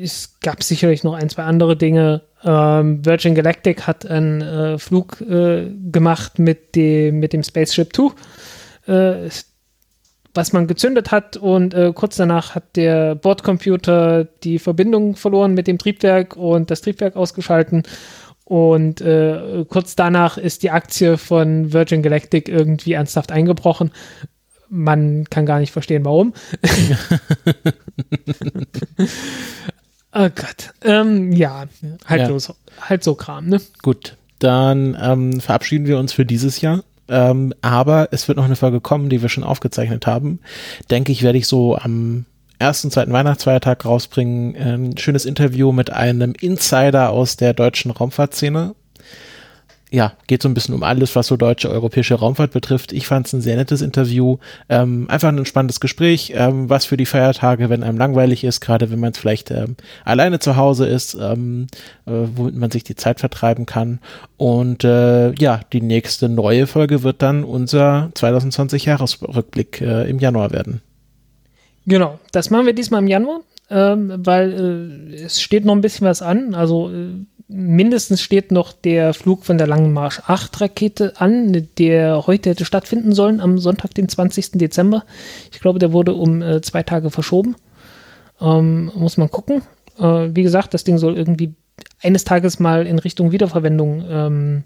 S2: es gab sicherlich noch ein, zwei andere Dinge. Ähm, Virgin Galactic hat einen äh, Flug äh, gemacht mit dem, mit dem Spaceship Two. Äh, was man gezündet hat und äh, kurz danach hat der Bordcomputer die Verbindung verloren mit dem Triebwerk und das Triebwerk ausgeschalten und äh, kurz danach ist die Aktie von Virgin Galactic irgendwie ernsthaft eingebrochen. Man kann gar nicht verstehen, warum. oh Gott. Ähm, ja, halt, ja. Los, halt so Kram, ne?
S1: Gut, dann ähm, verabschieden wir uns für dieses Jahr. Ähm, aber es wird noch eine Folge kommen, die wir schon aufgezeichnet haben. Denke ich, werde ich so am ersten, zweiten Weihnachtsfeiertag rausbringen. Ein schönes Interview mit einem Insider aus der deutschen Raumfahrtszene. Ja, geht so ein bisschen um alles, was so deutsche, europäische Raumfahrt betrifft. Ich fand es ein sehr nettes Interview. Ähm, einfach ein spannendes Gespräch, ähm, was für die Feiertage, wenn einem langweilig ist, gerade wenn man es vielleicht ähm, alleine zu Hause ist, ähm, äh, womit man sich die Zeit vertreiben kann. Und äh, ja, die nächste neue Folge wird dann unser 2020 Jahresrückblick äh, im Januar werden.
S2: Genau, das machen wir diesmal im Januar, ähm, weil äh, es steht noch ein bisschen was an. Also äh, mindestens steht noch der Flug von der Langen Marsch 8 Rakete an, der heute hätte stattfinden sollen, am Sonntag, den 20. Dezember. Ich glaube, der wurde um äh, zwei Tage verschoben. Ähm, muss man gucken. Äh, wie gesagt, das Ding soll irgendwie eines Tages mal in Richtung Wiederverwendung ähm,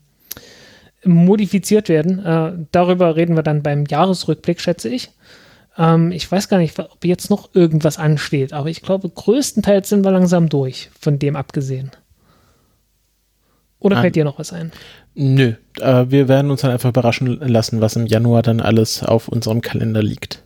S2: modifiziert werden. Äh, darüber reden wir dann beim Jahresrückblick, schätze ich. Ähm, ich weiß gar nicht, ob jetzt noch irgendwas ansteht, aber ich glaube, größtenteils sind wir langsam durch, von dem abgesehen. Oder fällt dir noch was ein?
S1: Nö, äh, wir werden uns dann einfach überraschen lassen, was im Januar dann alles auf unserem Kalender liegt.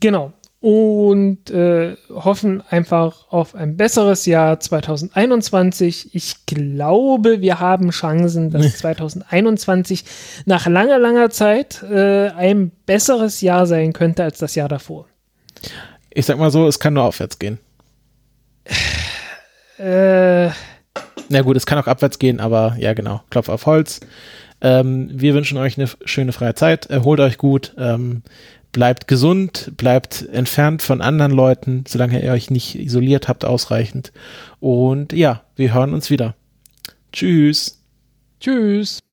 S2: Genau und äh, hoffen einfach auf ein besseres Jahr 2021. Ich glaube, wir haben Chancen, dass 2021 nach langer, langer Zeit äh, ein besseres Jahr sein könnte als das Jahr davor.
S1: Ich sag mal so, es kann nur aufwärts gehen.
S2: Äh.
S1: Na gut, es kann auch abwärts gehen, aber ja, genau. Klopf auf Holz. Ähm, wir wünschen euch eine schöne freie Zeit. Erholt euch gut. Ähm, bleibt gesund, bleibt entfernt von anderen Leuten, solange ihr euch nicht isoliert habt ausreichend. Und ja, wir hören uns wieder. Tschüss.
S2: Tschüss.